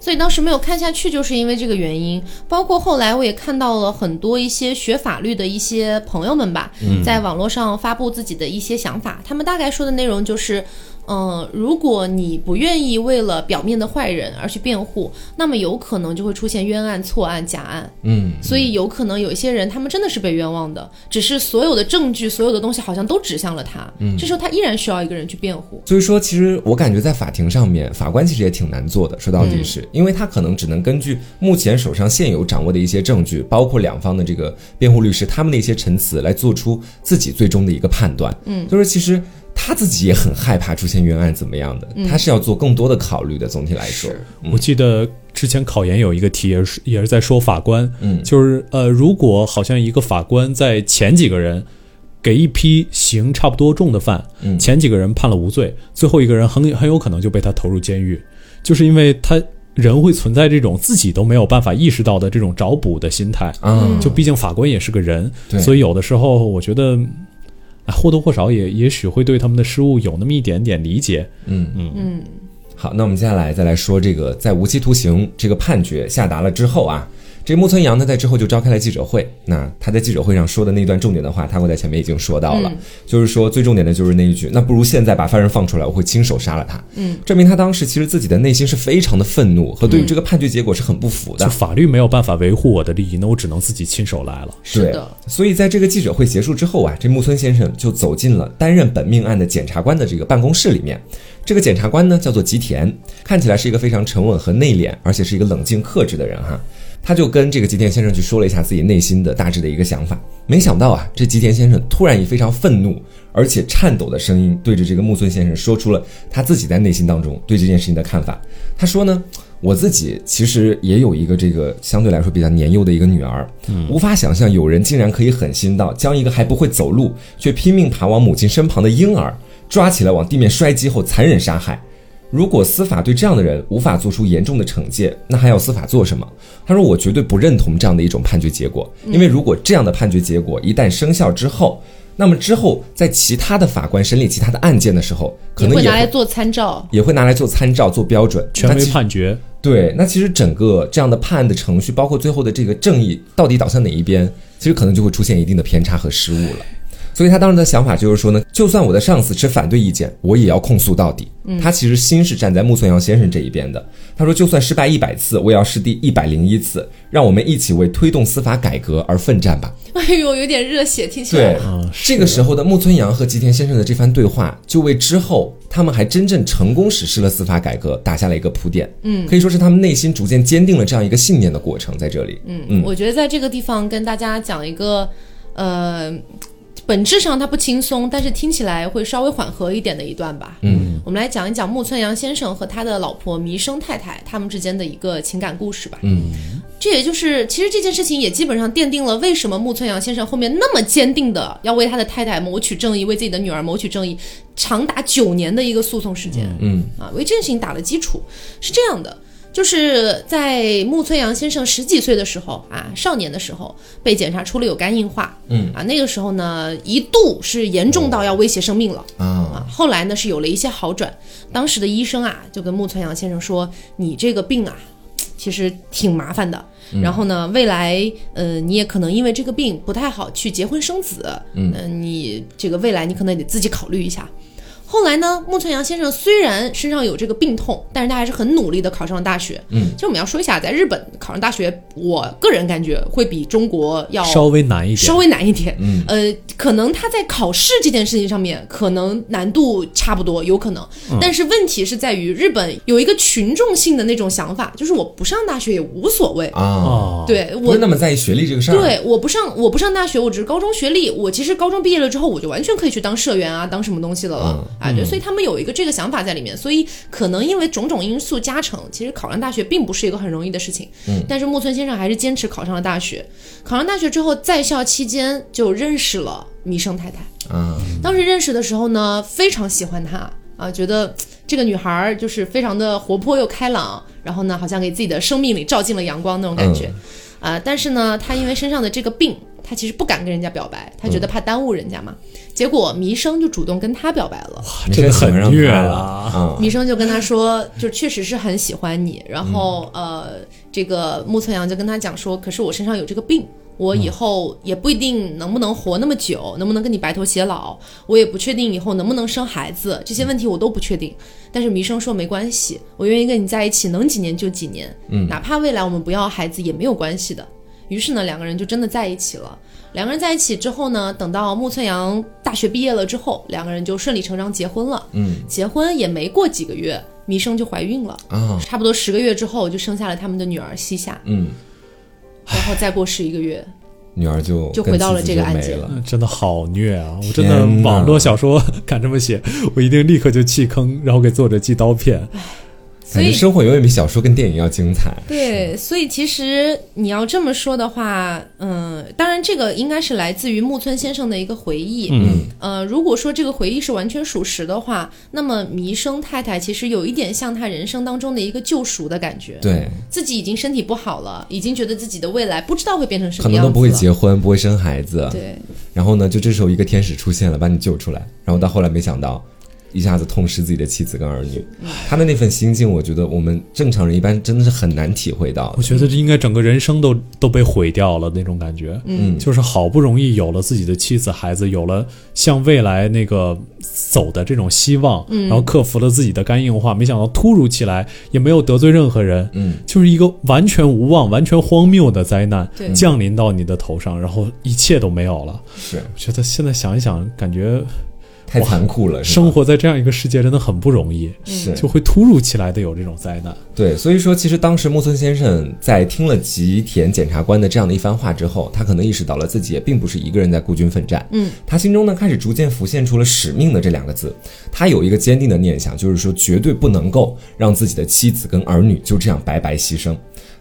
所以当时没有看下去，就是因为这个原因。包括后来我也看到了很多一些学法律的一些朋友们吧，在网络上发布自己的一些想法。他们大概说的内容就是，嗯、如果你不愿意为了表面的坏人而去辩护，那么有可能就会出现冤案、错案、假案。嗯，所以有可能有一些人，他们真的是被冤枉的，只是所有的证据、所有的东西好像都指向了他。嗯，这时候他依然需要一个人去辩护。所以说，其实我感觉在法庭上面，法官其实也挺难做的。说到底是，因为他可能只能根据目前手上现有掌握的一些证据，包括两方的这个辩护律师他们的一些陈词，来做出自己最终的一个判断。嗯，就是其实他自己也很害怕出现冤案怎么样的，他是要做更多的考虑的。总体来说，我记得之前考研有一个题也是也是在说法官，嗯就是呃，如果好像一个法官在前几个人给一批刑差不多重的犯，嗯前几个人判了无罪，最后一个人很很有可能就被他投入监狱，就是因为他人会存在这种自己都没有办法意识到的这种找补的心态。嗯，就毕竟法官也是个人，对所以有的时候我觉得。啊，或多或少也也许会对他们的失误有那么一点点理解。嗯嗯嗯，好，那我们接下来再来说这个在无期徒刑这个判决下达了之后啊，这木村阳呢在之后就召开了记者会。那他在记者会上说的那段重点的话，他会在前面已经说到了，就是说最重点的就是那一句，那不如现在把犯人放出来，我会亲手杀了他。嗯，证明他当时其实自己的内心是非常的愤怒和对于这个判决结果是很不服的。就法律没有办法维护我的利益，那我只能自己亲手来了。是的，所以在这个记者会结束之后啊，这木村先生就走进了担任本命案的检察官的这个办公室里面。这个检察官呢叫做吉田，看起来是一个非常沉稳和内敛，而且是一个冷静克制的人哈。他就跟这个吉田先生去说了一下自己内心的大致的一个想法。没想到啊，这吉田先生突然以非常愤怒而且颤抖的声音，对着这个木村先生说出了他自己在内心当中对这件事情的看法。他说呢，我自己其实也有一个这个相对来说比较年幼的一个女儿，无法想象有人竟然可以狠心到将一个还不会走路却拼命爬往母亲身旁的婴儿抓起来往地面摔击后残忍杀害。如果司法对这样的人无法做出严重的惩戒，那还要司法做什么？他说：“我绝对不认同这样的一种判决结果，因为如果这样的判决结果一旦生效之后，那么之后在其他的法官审理其他的案件的时候，可能也会拿来做参照，也会拿来做参照、做标准，权威判决。对，那其实整个这样的判案的程序，包括最后的这个正义到底倒向哪一边，其实可能就会出现一定的偏差和失误了。”所以他当时的想法就是说呢，就算我的上司持反对意见，我也要控诉到底。他其实心是站在木村阳先生这一边的。他说，就算失败一百次，我也要试第一百零一次，让我们一起为推动司法改革而奋战吧。哎呦，有点热血，听起来。对，这个时候的木村阳和吉田先生的这番对话，就为之后他们还真正成功实施了司法改革打下了一个铺垫。嗯，可以说是他们内心逐渐坚定了这样一个信念的过程，在这里。嗯嗯，我觉得在这个地方跟大家讲一个，呃。本质上它不轻松，但是听起来会稍微缓和一点的一段吧。嗯，我们来讲一讲木村阳先生和他的老婆弥生太太他们之间的一个情感故事吧。嗯，这也就是其实这件事情也基本上奠定了为什么木村阳先生后面那么坚定的要为他的太太谋取正义，为自己的女儿谋取正义，长达九年的一个诉讼时间。嗯，啊，为这件事情打了基础。是这样的。就是在木村阳先生十几岁的时候啊，少年的时候被检查出了有肝硬化，嗯。啊，那个时候呢一度是严重到要威胁生命了。啊，后来呢是有了一些好转，当时的医生啊就跟木村阳先生说，你这个病啊其实挺麻烦的，然后呢未来呃你也可能因为这个病不太好去结婚生子，嗯，你这个未来你可能得自己考虑一下。后来呢，木村阳先生虽然身上有这个病痛，但是他还是很努力的考上了大学。嗯，其实我们要说一下，在日本考上大学，我个人感觉会比中国要稍微难一点，稍微难一点。嗯，呃，可能他在考试这件事情上面可能难度差不多，有可能。但是问题是在于日本有一个群众性的那种想法，就是我不上大学也无所谓啊。对，我不是那么在意学历这个事儿。对，我不上我不上大学，我只是高中学历，我其实高中毕业了之后，我就完全可以去当社员啊，当什么东西的了。啊，对所以他们有一个这个想法在里面，所以可能因为种种因素加成，其实考上大学并不是一个很容易的事情。嗯，但是木村先生还是坚持考上了大学。考上大学之后，在校期间就认识了弥生太太。嗯，当时认识的时候呢，非常喜欢她啊，觉得这个女孩就是非常的活泼又开朗，然后呢，好像给自己的生命里照进了阳光那种感觉。啊，但是呢，她因为身上的这个病。他其实不敢跟人家表白，他觉得怕耽误人家嘛。结果弥生就主动跟他表白了，哇，这个很虐啊！弥生就跟他说，就确实是很喜欢你。然后呃，这个木村阳就跟他讲说，可是我身上有这个病，我以后也不一定能不能活那么久，能不能跟你白头偕老，我也不确定以后能不能生孩子，这些问题我都不确定。但是弥生说没关系，我愿意跟你在一起，能几年就几年，嗯，哪怕未来我们不要孩子也没有关系的。于是呢，两个人就真的在一起了。两个人在一起之后呢，等到木村阳大学毕业了之后，两个人就顺理成章结婚了。嗯，结婚也没过几个月，弥生就怀孕了啊，差不多十个月之后就生下了他们的女儿西夏。嗯，然后再过十一个月，女儿就就回到了这个案件了。真的好虐啊！我真的网络小说 敢这么写，我一定立刻就弃坑，然后给作者寄刀片。感觉生活永远比小说跟电影要精彩。对，所以其实你要这么说的话，嗯，当然这个应该是来自于木村先生的一个回忆。嗯，呃，如果说这个回忆是完全属实的话，那么弥生太太其实有一点像他人生当中的一个救赎的感觉。对，自己已经身体不好了，已经觉得自己的未来不知道会变成什么样子，可能都不会结婚，不会生孩子。对，然后呢，就这时候一个天使出现了，把你救出来。然后到后来没想到。一下子痛失自己的妻子跟儿女，他的那份心境，我觉得我们正常人一般真的是很难体会到。我觉得这应该整个人生都都被毁掉了那种感觉。嗯，就是好不容易有了自己的妻子孩子，有了向未来那个走的这种希望，嗯然后克服了自己的肝硬化，没想到突如其来也没有得罪任何人，嗯，就是一个完全无望、完全荒谬的灾难降临到你的头上，然后一切都没有了。是，我觉得现在想一想，感觉。太残酷了，生活在这样一个世界真的很不容易，是就会突如其来的有这种灾难。对，所以说其实当时木村先生在听了吉田检察官的这样的一番话之后，他可能意识到了自己也并不是一个人在孤军奋战。嗯，他心中呢开始逐渐浮现出了使命的这两个字，他有一个坚定的念想，就是说绝对不能够让自己的妻子跟儿女就这样白白牺牲。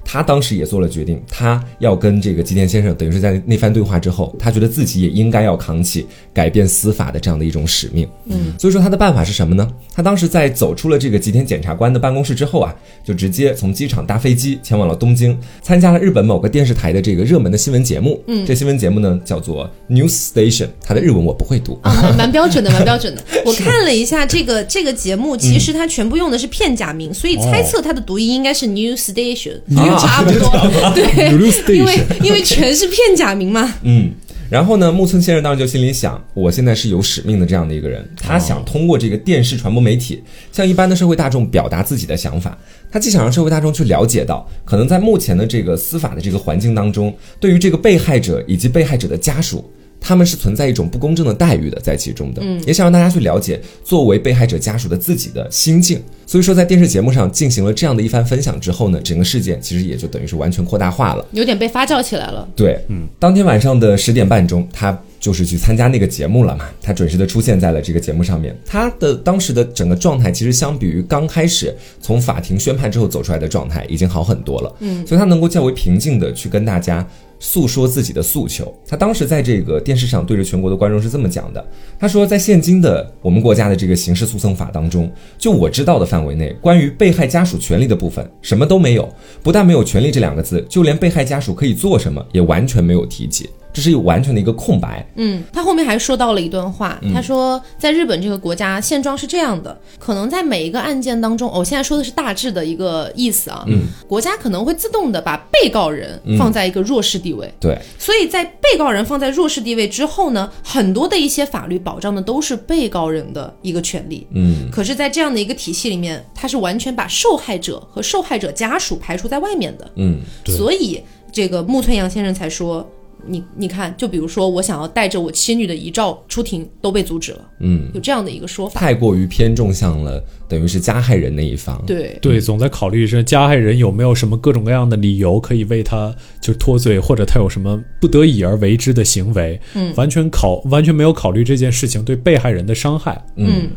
他当时也做了决定，他要跟这个吉田先生，等于是在那番对话之后，他觉得自己也应该要扛起改变司法的这样的一种使命。嗯，所以说他的办法是什么呢？他当时在走出了这个吉田检察官的办公室之后啊，就直接从机场搭飞机前往了东京，参加了日本某个电视台的这个热门的新闻节目。嗯，这新闻节目呢叫做 News Station，它的日文我不会读啊，蛮标准的，蛮标准的。我看了一下这个这个节目，其实它全部用的是片假名，所以猜测它的读音应该是 News Station。差不多，对，因为因为全是片假名嘛。嗯，然后呢，木村先生当时就心里想，我现在是有使命的这样的一个人，他想通过这个电视传播媒体，向一般的社会大众表达自己的想法。他既想让社会大众去了解到，可能在目前的这个司法的这个环境当中，对于这个被害者以及被害者的家属。他们是存在一种不公正的待遇的，在其中的，嗯也想让大家去了解作为被害者家属的自己的心境。所以说，在电视节目上进行了这样的一番分享之后呢，整个事件其实也就等于是完全扩大化了，有点被发酵起来了。对，嗯，当天晚上的十点半钟，他就是去参加那个节目了嘛，他准时的出现在了这个节目上面。他的当时的整个状态，其实相比于刚开始从法庭宣判之后走出来的状态，已经好很多了。嗯，所以他能够较为平静的去跟大家。诉说自己的诉求。他当时在这个电视上对着全国的观众是这么讲的：“他说，在现今的我们国家的这个刑事诉讼法当中，就我知道的范围内，关于被害家属权利的部分，什么都没有。不但没有权利这两个字，就连被害家属可以做什么，也完全没有提及。”这是完全的一个空白。嗯，他后面还说到了一段话，他说，在日本这个国家现状是这样的，可能在每一个案件当中，我现在说的是大致的一个意思啊。嗯，国家可能会自动的把被告人放在一个弱势地位。对，所以在被告人放在弱势地位之后呢，很多的一些法律保障的都是被告人的一个权利。嗯，可是，在这样的一个体系里面，他是完全把受害者和受害者家属排除在外面的。嗯，所以这个木村阳先生才说。你你看，就比如说，我想要带着我妻女的遗照出庭，都被阻止了。嗯，有这样的一个说法，太过于偏重向了，等于是加害人那一方。对对，总在考虑是加害人有没有什么各种各样的理由可以为他就脱罪，或者他有什么不得已而为之的行为。嗯，完全考完全没有考虑这件事情对被害人的伤害。嗯。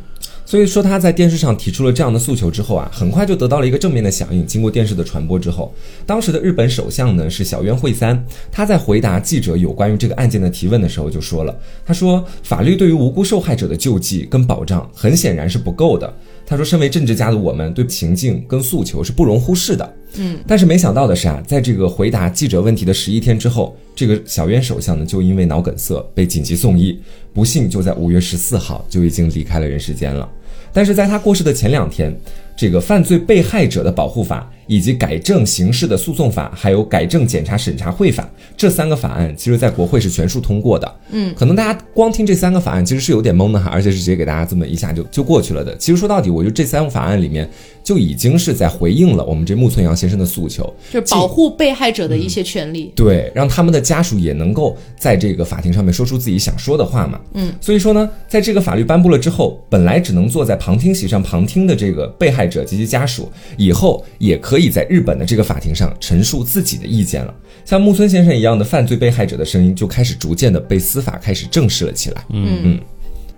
所以说他在电视上提出了这样的诉求之后啊，很快就得到了一个正面的响应。经过电视的传播之后，当时的日本首相呢是小渊惠三，他在回答记者有关于这个案件的提问的时候就说了，他说法律对于无辜受害者的救济跟保障很显然是不够的。他说，身为政治家的我们对情境跟诉求是不容忽视的。嗯，但是没想到的是啊，在这个回答记者问题的十一天之后，这个小渊首相呢就因为脑梗塞被紧急送医，不幸就在五月十四号就已经离开了人世间了。但是在他过世的前两天，这个犯罪被害者的保护法。以及改正刑事的诉讼法，还有改正检察审查会法这三个法案，其实在国会是全数通过的。嗯，可能大家光听这三个法案，其实是有点懵的哈，而且是直接给大家这么一下就就过去了的。其实说到底，我觉得这三个法案里面就已经是在回应了我们这木村阳先生的诉求，就是保护被害者的一些权利，对，让他们的家属也能够在这个法庭上面说出自己想说的话嘛。嗯，所以说呢，在这个法律颁布了之后，本来只能坐在旁听席上旁听的这个被害者及其家属，以后也可以。可以在日本的这个法庭上陈述自己的意见了，像木村先生一样的犯罪被害者的声音就开始逐渐的被司法开始正视了起来。嗯嗯。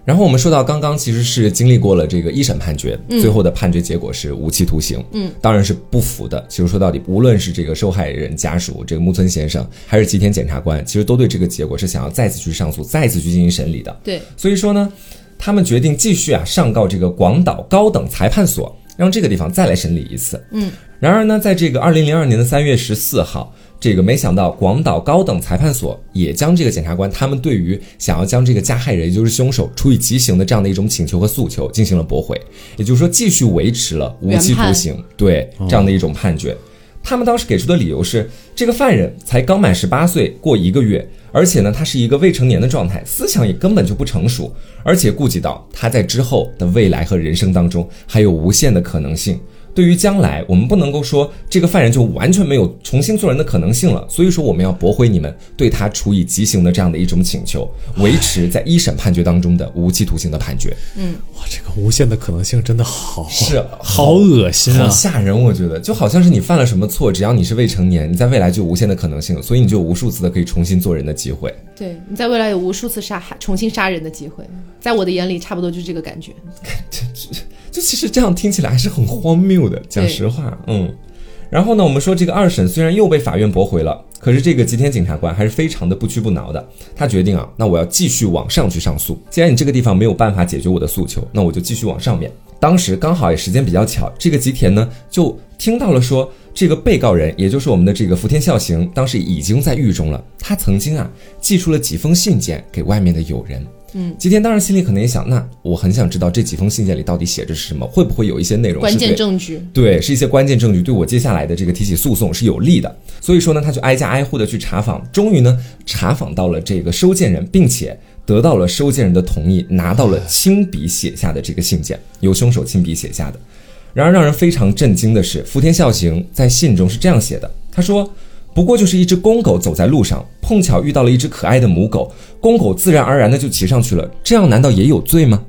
然后我们说到刚刚其实是经历过了这个一审判决，最后的判决结果是无期徒刑。嗯，当然是不服的。其实说到底，无论是这个受害人家属这个木村先生，还是吉田检察官，其实都对这个结果是想要再次去上诉，再次去进行审理的。对，所以说呢，他们决定继续啊上告这个广岛高等裁判所，让这个地方再来审理一次。嗯。然而呢，在这个二零零二年的三月十四号，这个没想到广岛高等裁判所也将这个检察官他们对于想要将这个加害人，也就是凶手处以极刑的这样的一种请求和诉求进行了驳回，也就是说继续维持了无期徒刑，对这样的一种判决。他们当时给出的理由是，这个犯人才刚满十八岁，过一个月，而且呢，他是一个未成年的状态，思想也根本就不成熟，而且顾及到他在之后的未来和人生当中还有无限的可能性。对于将来，我们不能够说这个犯人就完全没有重新做人的可能性了。所以说，我们要驳回你们对他处以极刑的这样的一种请求，维持在一审判决当中的无期徒刑的判决。嗯，哇，这个无限的可能性真的好是好恶心啊，好吓人。我觉得就好像是你犯了什么错，只要你是未成年，你在未来就有无限的可能性，所以你就有无数次的可以重新做人的机会。对你在未来有无数次杀害、重新杀人的机会，在我的眼里，差不多就是这个感觉。就其实这样听起来还是很荒谬的，讲实话，嗯。然后呢，我们说这个二审虽然又被法院驳回了，可是这个吉田检察官还是非常的不屈不挠的。他决定啊，那我要继续往上去上诉。既然你这个地方没有办法解决我的诉求，那我就继续往上面。当时刚好也时间比较巧，这个吉田呢就听到了说，这个被告人也就是我们的这个福田孝行，当时已经在狱中了。他曾经啊寄出了几封信件给外面的友人。嗯，吉田当然心里可能也想，那我很想知道这几封信件里到底写着是什么，会不会有一些内容关键证据？对，是一些关键证据，对我接下来的这个提起诉讼是有利的。所以说呢，他就挨家挨户的去查访，终于呢查访到了这个收件人，并且得到了收件人的同意，拿到了亲笔写下的这个信件，由凶手亲笔写下的。然而让人非常震惊的是，福田孝行在信中是这样写的，他说。不过就是一只公狗走在路上，碰巧遇到了一只可爱的母狗，公狗自然而然的就骑上去了。这样难道也有罪吗？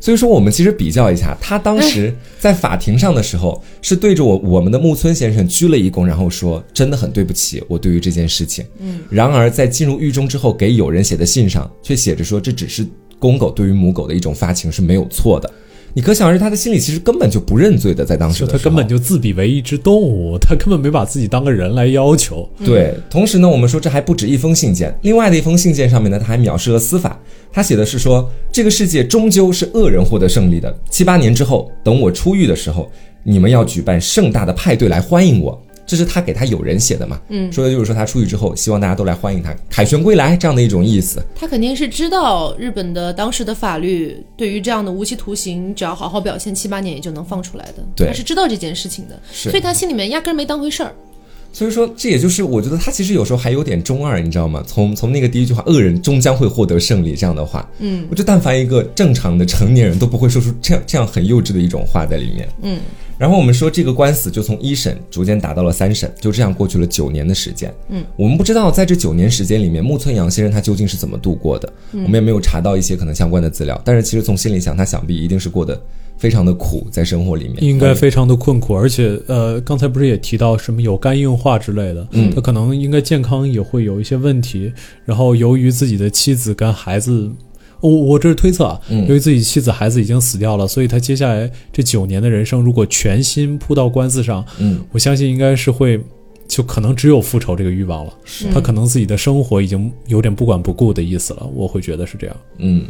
所以说，我们其实比较一下，他当时在法庭上的时候，是对着我我们的木村先生鞠了一躬，然后说：“真的很对不起，我对于这件事情。”嗯。然而在进入狱中之后，给友人写的信上却写着说：“这只是公狗对于母狗的一种发情，是没有错的。”你可想而知，他的心里其实根本就不认罪的，在当时他根本就自比为一只动物，他根本没把自己当个人来要求。对，同时呢，我们说这还不止一封信件，另外的一封信件上面呢，他还藐视了司法。他写的是说，这个世界终究是恶人获得胜利的。七八年之后，等我出狱的时候，你们要举办盛大的派对来欢迎我。这是他给他友人写的嘛？嗯，说的就是说他出去之后，希望大家都来欢迎他，凯旋归来这样的一种意思。他肯定是知道日本的当时的法律对于这样的无期徒刑，只要好好表现七八年也就能放出来的。对，他是知道这件事情的，所以他心里面压根没当回事儿。所以说，这也就是我觉得他其实有时候还有点中二，你知道吗？从从那个第一句话“恶人终将会获得胜利”这样的话，嗯，我觉得但凡一个正常的成年人都不会说出这样这样很幼稚的一种话在里面，嗯。然后我们说这个官司就从一审逐渐打到了三审，就这样过去了九年的时间，嗯，我们不知道在这九年时间里面木村阳先生他究竟是怎么度过的，我们也没有查到一些可能相关的资料，但是其实从心里想，他想必一定是过得。非常的苦，在生活里面应该非常的困苦，而且呃，刚才不是也提到什么有肝硬化之类的，嗯，他可能应该健康也会有一些问题。然后由于自己的妻子跟孩子，我我这是推测啊，由于自己妻子孩子已经死掉了，所以他接下来这九年的人生如果全心扑到官司上，嗯，我相信应该是会就可能只有复仇这个欲望了。他可能自己的生活已经有点不管不顾的意思了，我会觉得是这样，嗯。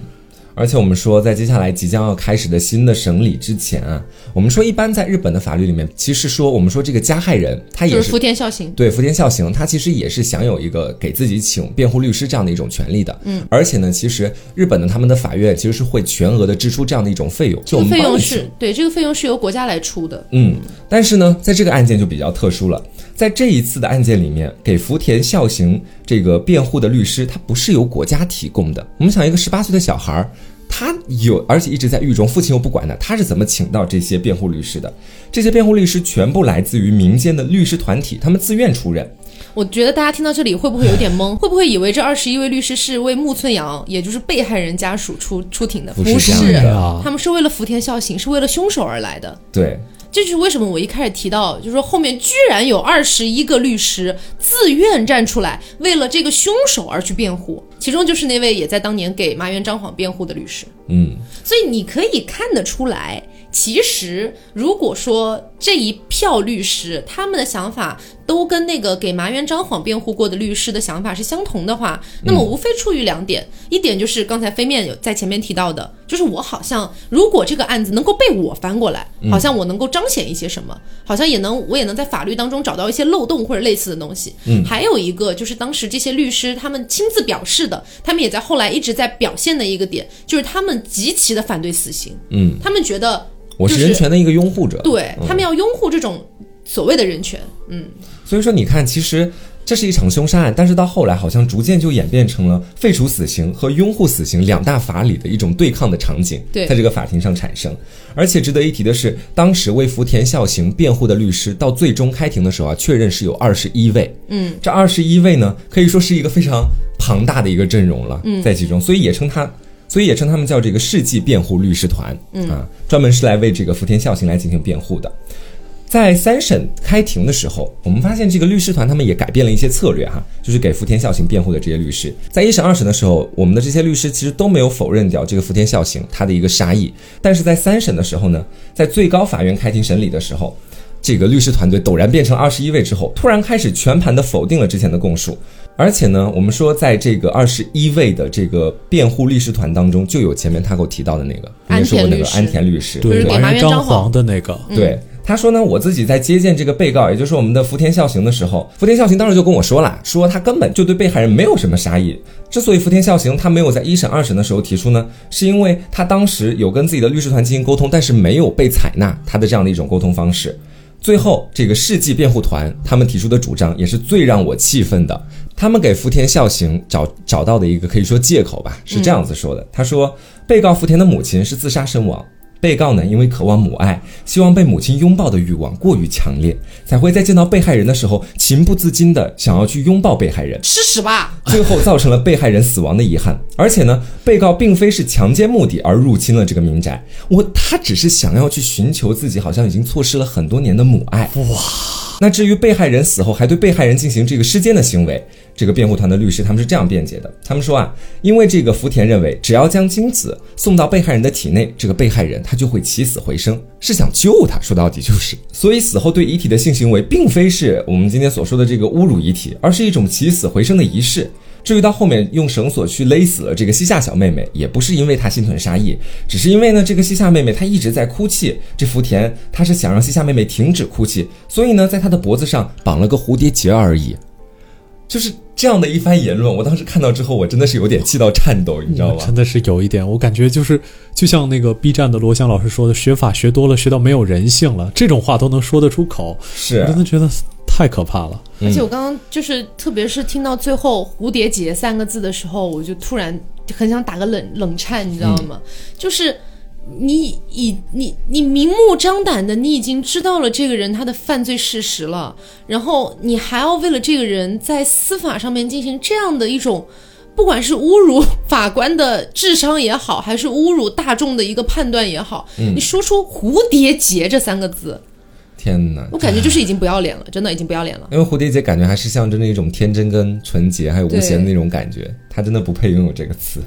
而且我们说，在接下来即将要开始的新的审理之前啊，我们说一般在日本的法律里面，其实说我们说这个加害人他也是福田孝行，对福田孝行，他其实也是享有一个给自己请辩护律师这样的一种权利的。嗯，而且呢，其实日本的他们的法院其实是会全额的支出这样的一种费用，这个费用是对这个费用是由国家来出的。嗯，但是呢，在这个案件就比较特殊了，在这一次的案件里面，给福田孝行这个辩护的律师，他不是由国家提供的。我们想，一个十八岁的小孩儿。他有，而且一直在狱中，父亲又不管他，他是怎么请到这些辩护律师的？这些辩护律师全部来自于民间的律师团体，他们自愿出任。我觉得大家听到这里会不会有点懵？会不会以为这二十一位律师是为木村阳，也就是被害人家属出出庭的？不是，啊，他们是为了福田孝行，是为了凶手而来的。对。这就是为什么我一开始提到，就是说后面居然有二十一个律师自愿站出来，为了这个凶手而去辩护，其中就是那位也在当年给麻原彰晃辩护的律师。嗯，所以你可以看得出来。其实，如果说这一票律师他们的想法都跟那个给麻原彰晃辩护过的律师的想法是相同的话，那么无非出于两点，一点就是刚才飞面有在前面提到的，就是我好像如果这个案子能够被我翻过来，好像我能够彰显一些什么，好像也能我也能在法律当中找到一些漏洞或者类似的东西。嗯，还有一个就是当时这些律师他们亲自表示的，他们也在后来一直在表现的一个点，就是他们极其的反对死刑。嗯，他们觉得。我是人权的一个拥护者，对他们要拥护这种所谓的人权，嗯，所以说你看，其实这是一场凶杀案，但是到后来好像逐渐就演变成了废除死刑和拥护死刑两大法理的一种对抗的场景，在这个法庭上产生。而且值得一提的是，当时为福田孝行辩护的律师到最终开庭的时候啊，确认是有二十一位，嗯，这二十一位呢，可以说是一个非常庞大的一个阵容了，嗯，在其中，所以也称他。所以也称他们叫这个世纪辩护律师团，嗯啊，专门是来为这个福田孝行来进行辩护的。在三审开庭的时候，我们发现这个律师团他们也改变了一些策略哈，就是给福田孝行辩护的这些律师，在一审、二审的时候，我们的这些律师其实都没有否认掉这个福田孝行他的一个杀意，但是在三审的时候呢，在最高法院开庭审理的时候。这个律师团队陡然变成二十一位之后，突然开始全盘的否定了之前的供述。而且呢，我们说在这个二十一位的这个辩护律师团当中，就有前面他给我提到的那个，你说过那个安田律师，对，给麻原张黄的那个，对。他说呢，我自己在接见这个被告，也就是我们的福田孝行的时候，福田孝行当时就跟我说了，说他根本就对被害人没有什么杀意。之所以福田孝行他没有在一审、二审的时候提出呢，是因为他当时有跟自己的律师团进行沟通，但是没有被采纳他的这样的一种沟通方式。最后，这个世纪辩护团他们提出的主张也是最让我气愤的，他们给福田孝行找找到的一个可以说借口吧，是这样子说的，他说被告福田的母亲是自杀身亡。被告呢，因为渴望母爱，希望被母亲拥抱的欲望过于强烈，才会在见到被害人的时候情不自禁的想要去拥抱被害人，吃屎吧！最后造成了被害人死亡的遗憾。而且呢，被告并非是强奸目的而入侵了这个民宅，我他只是想要去寻求自己好像已经错失了很多年的母爱。哇！那至于被害人死后还对被害人进行这个尸奸的行为。这个辩护团的律师他们是这样辩解的，他们说啊，因为这个福田认为，只要将精子送到被害人的体内，这个被害人他就会起死回生，是想救他，说到底就是，所以死后对遗体的性行为，并非是我们今天所说的这个侮辱遗体，而是一种起死回生的仪式。至于到后面用绳索去勒死了这个西夏小妹妹，也不是因为她心存杀意，只是因为呢，这个西夏妹妹她一直在哭泣，这福田他是想让西夏妹妹停止哭泣，所以呢，在她的脖子上绑了个蝴蝶结而已。就是这样的一番言论，我当时看到之后，我真的是有点气到颤抖，你知道吗？真的是有一点，我感觉就是就像那个 B 站的罗翔老师说的，学法学多了，学到没有人性了，这种话都能说得出口，是，我真的觉得太可怕了。而且我刚刚就是，特别是听到最后“蝴蝶结”三个字的时候，我就突然很想打个冷冷颤，你知道吗？就是。你已你你明目张胆的，你已经知道了这个人他的犯罪事实了，然后你还要为了这个人在司法上面进行这样的一种，不管是侮辱法官的智商也好，还是侮辱大众的一个判断也好，你说出“蝴蝶结”这三个字，天哪！我感觉就是已经不要脸了，真的已经不要脸了。因为蝴蝶结感觉还是象征着一种天真跟纯洁，还有无邪的那种感觉，他真的不配拥有这个词。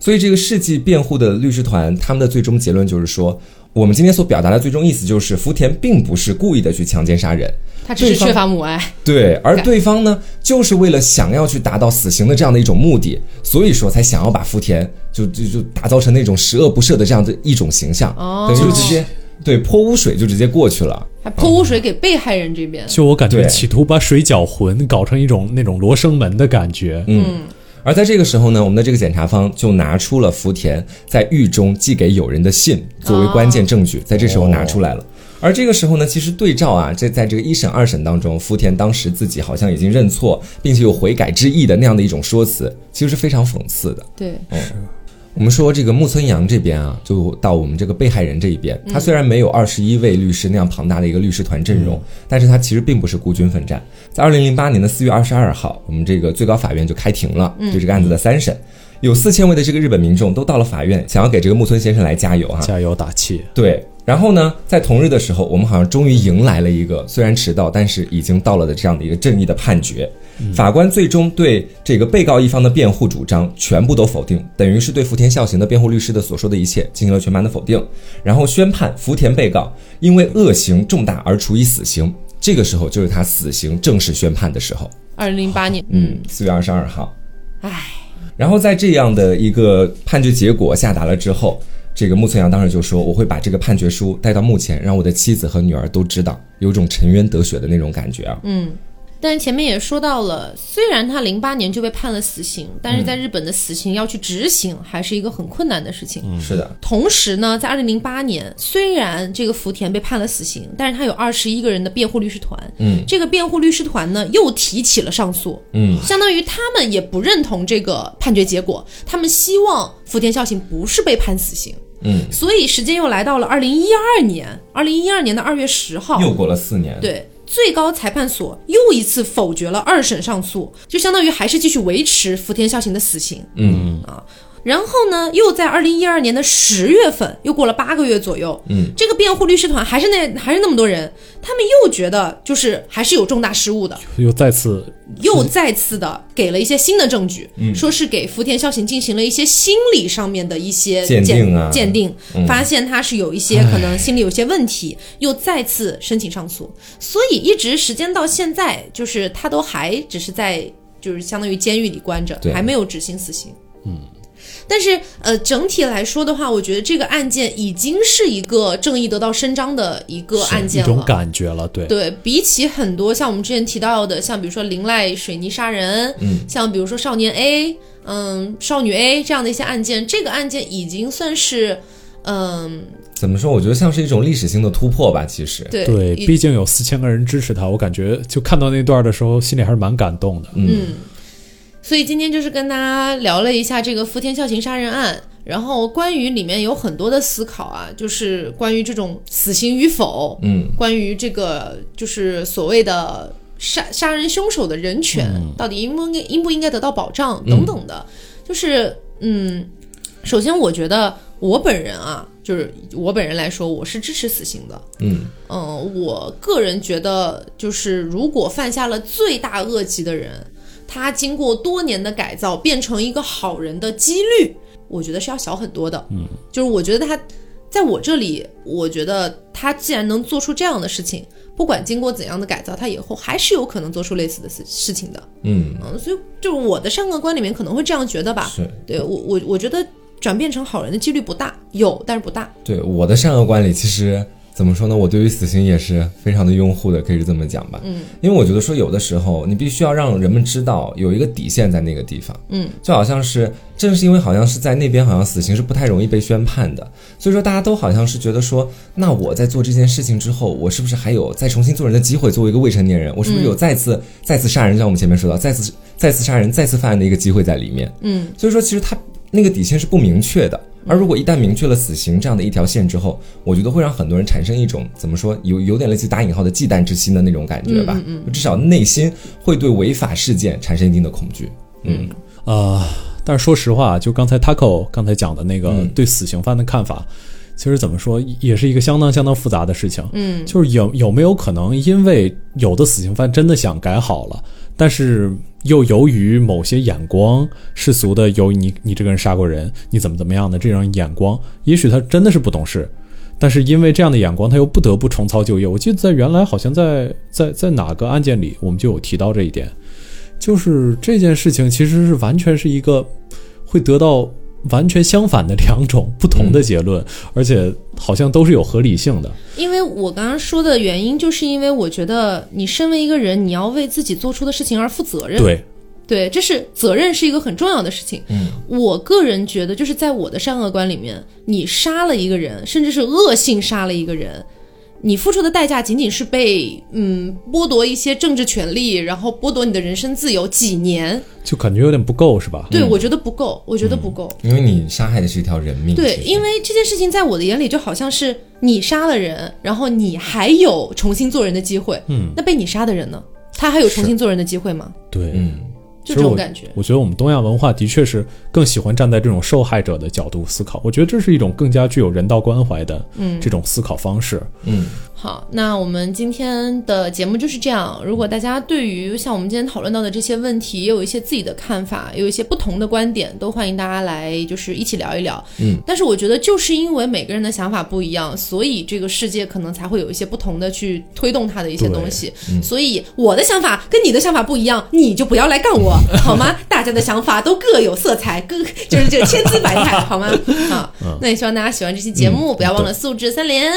所以，这个世纪辩护的律师团，他们的最终结论就是说，我们今天所表达的最终意思就是，福田并不是故意的去强奸杀人，他只是缺乏母爱。对，而对方呢，就是为了想要去达到死刑的这样的一种目的，所以说才想要把福田就就就打造成那种十恶不赦的这样的一种形象，等于就直接对泼污水就直接过去了，还泼污水给被害人这边。就我感觉，企图把水搅浑，搞成一种那种罗生门的感觉。嗯。而在这个时候呢，我们的这个检察方就拿出了福田在狱中寄给友人的信作为关键证据，在这时候拿出来了。而这个时候呢，其实对照啊，这在这个一审、二审当中，福田当时自己好像已经认错，并且有悔改之意的那样的一种说辞，其实是非常讽刺的。对，嗯。我们说这个木村阳这边啊，就到我们这个被害人这一边，他虽然没有二十一位律师那样庞大的一个律师团阵容，但是他其实并不是孤军奋战。在二零零八年的四月二十二号，我们这个最高法院就开庭了，对这个案子的三审，有四千位的这个日本民众都到了法院，想要给这个木村先生来加油啊，加油打气。对。然后呢，在同日的时候，我们好像终于迎来了一个虽然迟到，但是已经到了的这样的一个正义的判决。法官最终对这个被告一方的辩护主张全部都否定，等于是对福田孝行的辩护律师的所说的一切进行了全盘的否定，然后宣判福田被告因为恶行重大而处以死刑。这个时候就是他死刑正式宣判的时候。二零零八年，嗯，四月二十二号。唉，然后在这样的一个判决结果下达了之后。这个木村阳当时就说：“我会把这个判决书带到墓前，让我的妻子和女儿都知道，有种沉冤得雪的那种感觉啊。”嗯。但是前面也说到了，虽然他零八年就被判了死刑，但是在日本的死刑要去执行，还是一个很困难的事情。嗯是的。同时呢，在二零零八年，虽然这个福田被判了死刑，但是他有二十一个人的辩护律师团。嗯。这个辩护律师团呢，又提起了上诉。嗯。相当于他们也不认同这个判决结果，他们希望福田孝行不是被判死刑。嗯。所以时间又来到了二零一二年，二零一二年的二月十号，又过了四年。对。最高裁判所又一次否决了二审上诉，就相当于还是继续维持福田孝行的死刑。嗯啊，然后呢，又在二零一二年的十月份，又过了八个月左右，嗯，这个辩护律师团还是那还是那么多人，他们又觉得就是还是有重大失误的，又再次又再次的给了一些新的证据，嗯。说是给福田孝行进行了一些心理上面的一些鉴定啊。鉴定，嗯。发现他是有一些可能心理有些问题，又再次申请上诉，所以一直时间到现在，就是他都还只是在就是相当于监狱里关着对，还没有执行死刑。嗯。但是，呃，整体来说的话，我觉得这个案件已经是一个正义得到伸张的一个案件了。种感觉了，对，对比起很多像我们之前提到的，像比如说林濑水泥杀人，嗯，像比如说少年 A，嗯，少女 A 这样的一些案件，这个案件已经算是，嗯，怎么说？我觉得像是一种历史性的突破吧。其实，对对，毕竟有四千个人支持他，我感觉就看到那段的时候，心里还是蛮感动的。嗯，所以今天就是跟大家聊了一下这个福田孝行杀人案，然后关于里面有很多的思考啊，就是关于这种死刑与否，嗯，关于这个就是所谓的杀杀人凶手的人权、到底应不应该应不应该得到保障等等的，就是嗯，首先我觉得我本人啊，就是我本人来说，我是支持死刑的。嗯。嗯，我个人觉得，就是如果犯下了罪大恶极的人，他经过多年的改造变成一个好人的几率，我觉得是要小很多的。嗯，就是我觉得他在我这里，我觉得他既然能做出这样的事情，不管经过怎样的改造，他以后还是有可能做出类似的事事情的。嗯，嗯，所以就是我的善恶观里面可能会这样觉得吧。是对我我我觉得转变成好人的几率不大，有但是不大。对我的善恶观里，其实怎么说呢？我对于死刑也是非常的拥护的，可以是这么讲吧。嗯，因为我觉得说有的时候你必须要让人们知道有一个底线在那个地方。嗯，就好像是正是因为好像是在那边好像死刑是不太容易被宣判的，所以说大家都好像是觉得说，那我在做这件事情之后，我是不是还有再重新做人的机会？作为一个未成年人，我是不是有再次、再次杀人？像我们前面说到，再次再次杀人、再次犯案的一个机会在里面。嗯，所以说，其实他那个底线是不明确的。而如果一旦明确了死刑这样的一条线之后，我觉得会让很多人产生一种怎么说，有有点类似于打引号的忌惮之心的那种感觉吧。嗯至少内心会对违法事件产生一定的恐惧。嗯呃，但是说实话，就刚才 Taco 刚才讲的那个嗯对死刑犯的看法，其实怎么说，也是一个相当相当复杂的事情。嗯，就是有有没有可能，因为有的死刑犯真的想改好了，但是又由于某些眼光、世俗的由于你你这个人杀过人，你怎么怎么样的这种眼光，也许他真的是不懂事。但是因为这样的眼光，他又不得不重操旧业。我记得在原来好像在在在哪个案件里，我们就有提到这一点，就是这件事情其实是完全是一个会得到完全相反的两种不同的结论，而且好像都是有合理性的。因为我刚刚说的原因，就是因为我觉得你身为一个人，你要为自己做出的事情而负责任。对，对，这是责任是一个很重要的事情。嗯，我个人觉得，就是在我的善恶观里面，你杀了一个人，甚至是恶性杀了一个人，你付出的代价仅仅是被嗯剥夺一些政治权利，然后剥夺你的人身自由几年。就感觉有点不够，是吧？对，我觉得不够，我觉得不够。因为你杀害的是一条人命。对，因为这件事情在我的眼里就好像是你杀了人，然后你还有重新做人的机会。嗯，那被你杀的人呢？他还有重新做人的机会吗？对，嗯，就其实我这种感觉。我觉得我们东亚文化的确是更喜欢站在这种受害者的角度思考，我觉得这是一种更加具有人道关怀的嗯这种思考方式。嗯，好，那我们今天的节目就是这样。如果大家对于像我们今天讨论到的这些问题，也有一些自己的看法，有一些不同的观点，都欢迎大家来就是一起聊一聊。嗯，但是我觉得就是因为每个人的想法不一样，所以这个世界可能才会有一些不同的去推动它的一些东西。所以我的想法跟你的想法不一样，你就不要来干我，好吗？大家的想法都各有色彩，各就是这个千姿百态，好吗？好，那也希望大家喜欢这期节目，不要忘了素质三连。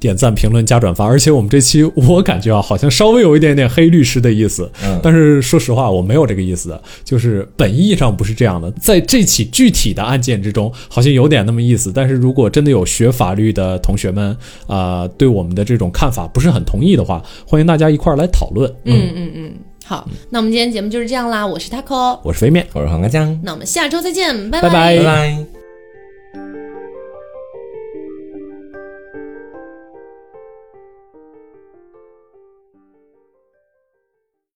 点赞、评论、加转发，而且我们这期我感觉啊，好像稍微有一点点黑律师的意思，嗯但是说实话，我没有这个意思的，就是本意上不是这样的。在这起具体的案件之中，好像有点那么意思，但是如果真的有学法律的同学们啊、呃对我们的这种看法不是很同意的话，欢迎大家一块儿来讨论。嗯嗯嗯，好，那我们今天节目就是这样啦，我是 taco，我是飞面。我是黄瓜酱，那我们下周再见，拜拜拜拜拜。